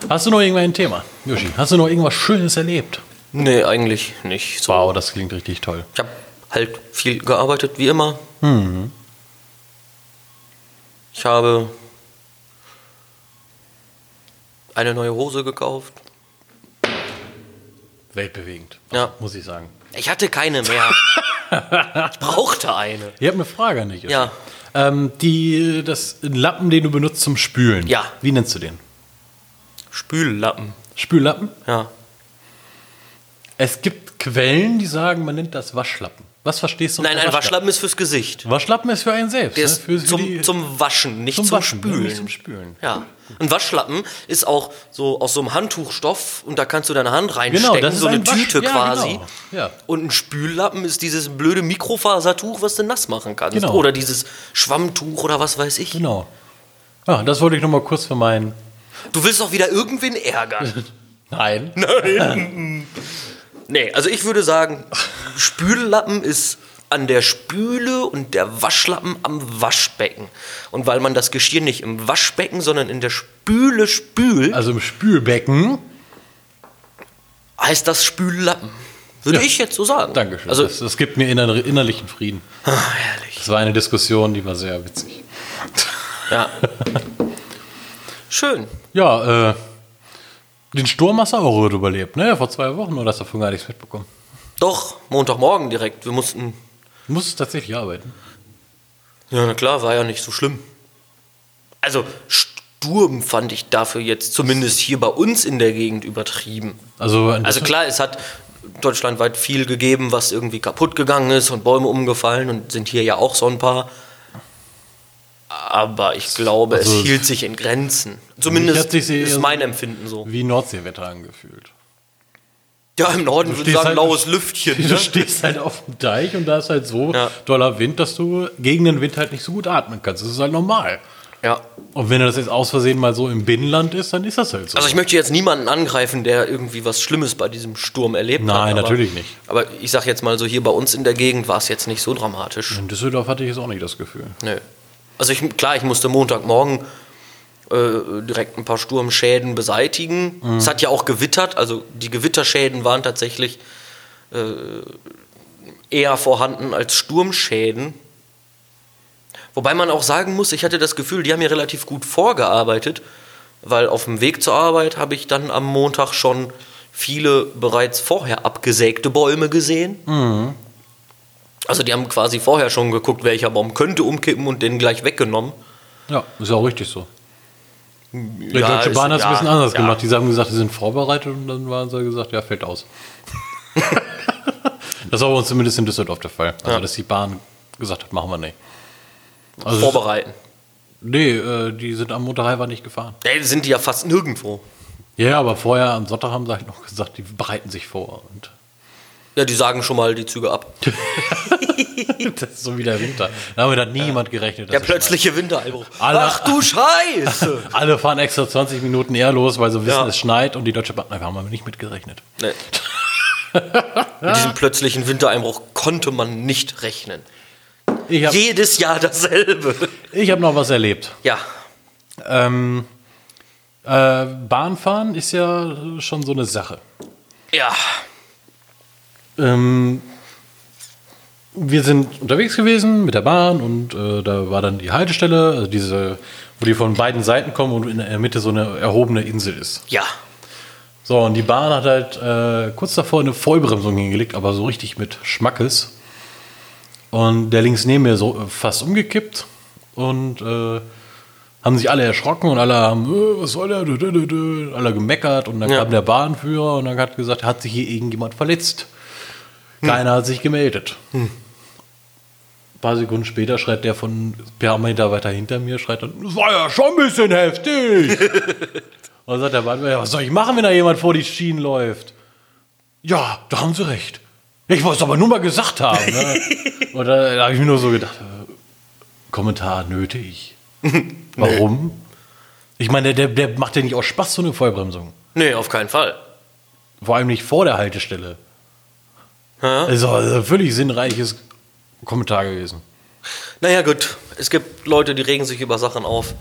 Hast du noch irgendwann ein Thema, Yoshi? Hast du noch irgendwas Schönes erlebt? Nee, eigentlich nicht. So. Wow, das klingt richtig toll. Ich habe halt viel gearbeitet, wie immer. Ich habe eine neue Hose gekauft. Weltbewegend. Ja. Muss ich sagen. Ich hatte keine mehr. ich brauchte eine. Ich habe eine Frage an dich. Yoshi. Ja. Ähm, die, das Lappen, den du benutzt zum Spülen. Ja. Wie nennst du den? Spüllappen. Spüllappen? Ja. Es gibt Quellen, die sagen, man nennt das Waschlappen. Was verstehst du Nein, ein Waschlappen ist fürs Gesicht. Waschlappen ist für einen selbst. Der ne? ist Für, für zum, die- zum Waschen, nicht zum zum, Waschen? Spülen. nicht zum Spülen. Ja. Ein Waschlappen ist auch so aus so einem Handtuchstoff und da kannst du deine Hand reinstecken, Genau, das ist so eine ein Wasch- Tüte ja, quasi. genau. Ja. Und ein Spüllappen ist dieses blöde Mikrofasertuch, was du nass machen kannst. Genau. Oder dieses Schwammtuch oder was weiß ich. Genau. Ja, das wollte ich noch mal kurz für meinen. Du willst auch wieder irgendwen ärgern. Nein. nee, also ich würde sagen, Spüllappen ist an der Spüle und der Waschlappen am Waschbecken. Und weil man das Geschirr nicht im Waschbecken, sondern in der Spüle spült, Also im Spülbecken. heißt das Spüllappen. Würde Ja. ich jetzt so sagen. Dankeschön. Also, das, das gibt mir inner, innerlichen Frieden. ah, herrlich. Das war eine Diskussion, die war sehr witzig. Ja. Schön. Ja, äh, den Sturm hast du auch überlebt, ne? Vor zwei Wochen oder hast du davon gar nichts mitbekommen? Doch, Montagmorgen direkt. Wir mussten. Du musstest tatsächlich arbeiten. Ja, na klar, war ja nicht so schlimm. Also, Sturm fand ich dafür jetzt zumindest hier bei uns in der Gegend übertrieben. Also, Also klar, es hat deutschlandweit viel gegeben, was irgendwie kaputt gegangen ist und Bäume umgefallen und sind hier ja auch so ein paar. Aber ich glaube, Also- es hielt sich in Grenzen. Zumindest ist mein Empfinden so. wie Nordseewetter angefühlt. Ja, im Norden würde ich sagen, halt- laues Lüftchen. Du Ne? stehst halt auf dem Deich und da ist halt so Ja. doller Wind, dass du gegen den Wind halt nicht so gut atmen kannst. Das ist halt normal. Ja. Und wenn das jetzt aus Versehen mal so im Binnenland ist, dann ist das halt so. Also ich möchte jetzt niemanden angreifen, der irgendwie was Schlimmes bei diesem Sturm erlebt hat. Nein, natürlich nicht. Aber ich sag jetzt mal so, hier bei uns in der Gegend war es jetzt nicht so dramatisch. In Düsseldorf hatte ich jetzt auch nicht das Gefühl. Nö. Also ich, klar, ich musste Montagmorgen äh, direkt ein paar Sturmschäden beseitigen. Mhm. Es hat ja auch gewittert, also die Gewitterschäden waren tatsächlich äh, eher vorhanden als Sturmschäden. Wobei man auch sagen muss, ich hatte das Gefühl, die haben hier relativ gut vorgearbeitet, weil auf dem Weg zur Arbeit habe ich dann am Montag schon viele bereits vorher abgesägte Bäume gesehen. Also die haben quasi vorher schon geguckt, welcher Baum könnte umkippen und den gleich weggenommen. Ja, ist ja auch richtig so. Die Ja, Deutsche Bahn hat es ja, ein bisschen anders ja. gemacht. Die haben gesagt, die sind vorbereitet und dann waren sie gesagt, ja, fällt aus. das war bei uns zumindest in Düsseldorf der Fall. Also, dass die Bahn gesagt hat, machen wir nicht. Also, Vorbereiten. nee, äh, die sind am Montag einfach nicht gefahren. Ey, sind die ja fast nirgendwo. Ja, aber vorher am Sonntag haben sie halt noch gesagt, die bereiten sich vor. Und Ja, die sagen schon mal die Züge ab. das ist so wie der Winter. Da haben wir dann niemand gerechnet. Der plötzliche Wintereinbruch. Alle- Ach du Scheiße! Alle fahren extra 20 Minuten eher los, weil sie wissen, Ja. es schneit und die Deutsche Bahn, da haben wir nicht mitgerechnet. nee. Mit diesem plötzlichen Wintereinbruch konnte man nicht rechnen. Ich habe Jedes Jahr dasselbe. hab noch was erlebt. Ja, Ähm, äh, Bahnfahren ist ja schon so eine Sache. ja. Ähm, wir sind unterwegs gewesen mit der Bahn und äh, da war dann die Haltestelle, also diese, wo die von beiden Seiten kommen und in der Mitte so eine erhobene Insel ist. Ja. So, und die Bahn hat halt äh, kurz davor eine Vollbremsung hingelegt, aber so richtig mit Schmackes. Und der links neben mir so äh, fast umgekippt und äh, haben sich alle erschrocken und alle haben, äh, was soll der, alle gemeckert und dann Ja. kam der Bahnführer und dann hat gesagt, hat sich hier irgendjemand verletzt. Keiner hat sich gemeldet. Ein paar Sekunden später schreit der von paar Meter weiter hinter mir, schreit dann, das war ja schon ein bisschen heftig. und dann sagt der ja, was soll ich machen, wenn da jemand vor die Schienen läuft? Ja, da haben sie recht. Ich wollte es aber nur mal gesagt haben. Ne? und da, da habe ich mir nur so gedacht, äh, Kommentar nötig. Warum? Ich meine, der, der macht ja nicht aus Spaß so eine Vollbremsung. Nee, auf keinen Fall. Vor allem nicht vor der Haltestelle. Ja. Also, also völlig sinnreiches Kommentar gewesen. Naja, gut. Es gibt Leute, die regen sich über Sachen auf.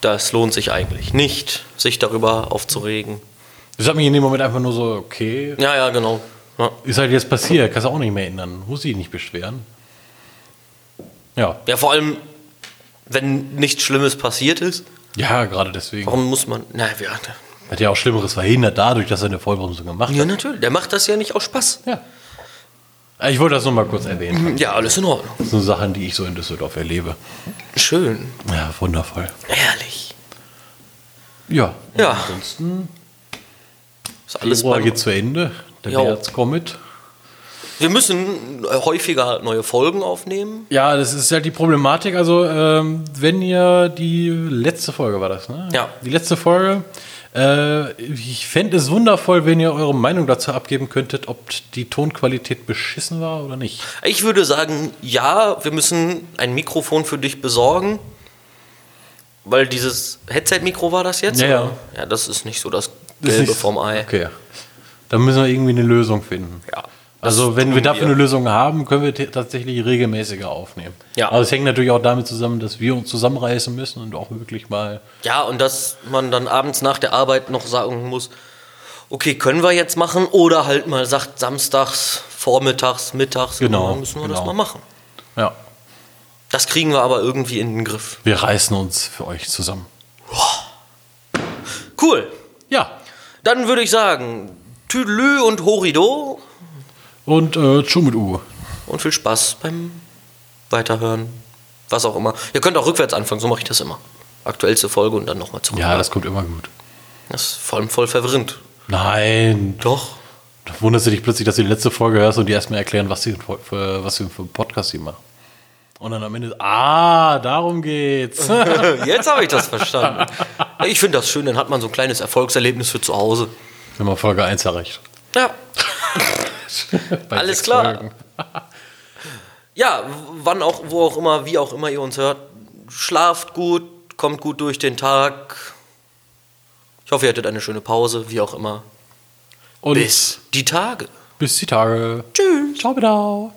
Das lohnt sich eigentlich nicht, sich darüber aufzuregen. Das hat mich in dem Moment einfach nur so, okay, Ja, ja, genau. Ja, ist halt jetzt passiert, kannst du auch nicht mehr ändern. Muss ich nicht beschweren. Ja, ja vor allem, wenn nichts Schlimmes passiert ist, ja, gerade deswegen. warum muss man. Na, ja, Hat ja auch Schlimmeres verhindert dadurch, dass er eine Vollbremsung gemacht ja, hat. natürlich. Der macht das ja nicht aus Spaß. Ja. Ich wollte das nur mal kurz erwähnen. Ja, alles in Ordnung. Das sind Sachen, die ich so in Düsseldorf erlebe. Schön. Ja, wundervoll. Ehrlich. Ja. Ja. Ansonsten, Ist alles Februar geht zu Ende. Der Jo. März kommt. Wir müssen häufiger neue Folgen aufnehmen. Ja, das ist halt die Problematik. Also, ähm, wenn ihr die letzte Folge war das, ne? Ja. Die letzte Folge. Äh, ich fände es wundervoll, wenn ihr eure Meinung dazu abgeben könntet, ob die Tonqualität beschissen war oder nicht. Ich würde sagen, ja, wir müssen ein Mikrofon für dich besorgen. Weil dieses Headset-Mikro war das jetzt? Ja, ja. Ja, das ist nicht so das Das Gelbe nicht- vom Ei. Okay. Dann müssen wir irgendwie eine Lösung finden. Ja. Also, Das wenn wir dafür eine Lösung haben, können wir tatsächlich regelmäßiger aufnehmen. Ja. Aber es hängt natürlich auch damit zusammen, dass wir uns zusammenreißen müssen und auch wirklich mal. Ja, und dass man dann abends nach der Arbeit noch sagen muss, okay, können wir jetzt machen? Oder halt mal sagt, samstags, vormittags, mittags, Genau, dann müssen wir das genau. mal machen. Ja. Das kriegen wir aber irgendwie in den Griff. Wir reißen uns für euch zusammen. Cool. Ja. Dann würde ich sagen, Tüdelü und Horido Und äh, mit U. und viel Spaß beim Weiterhören. Was auch immer. Ihr könnt auch rückwärts anfangen, so mache ich das immer. Aktuellste Folge und dann nochmal zurück. Ja, das kommt immer gut. das ist vor allem voll verwirrend. Nein. Doch. Da wunderst du dich plötzlich, dass du die letzte Folge hörst und die erstmal erklären, was sie für, was sie für einen Podcast sie machen. Und dann am Ende, ah, darum geht's. Jetzt habe ich das verstanden. Ich finde das schön, dann hat man so ein kleines Erfolgserlebnis für zu Hause. Wenn man Folge 1 erreicht. Ja, Alles klar. Folgen. ja, wann auch, wo auch immer, wie auch immer ihr uns hört, schlaft gut, kommt gut durch den Tag. Ich hoffe, ihr hattet eine schöne Pause, wie auch immer. Und Bis die Tage. bis die Tage. Tschüss. Ciao, wieder.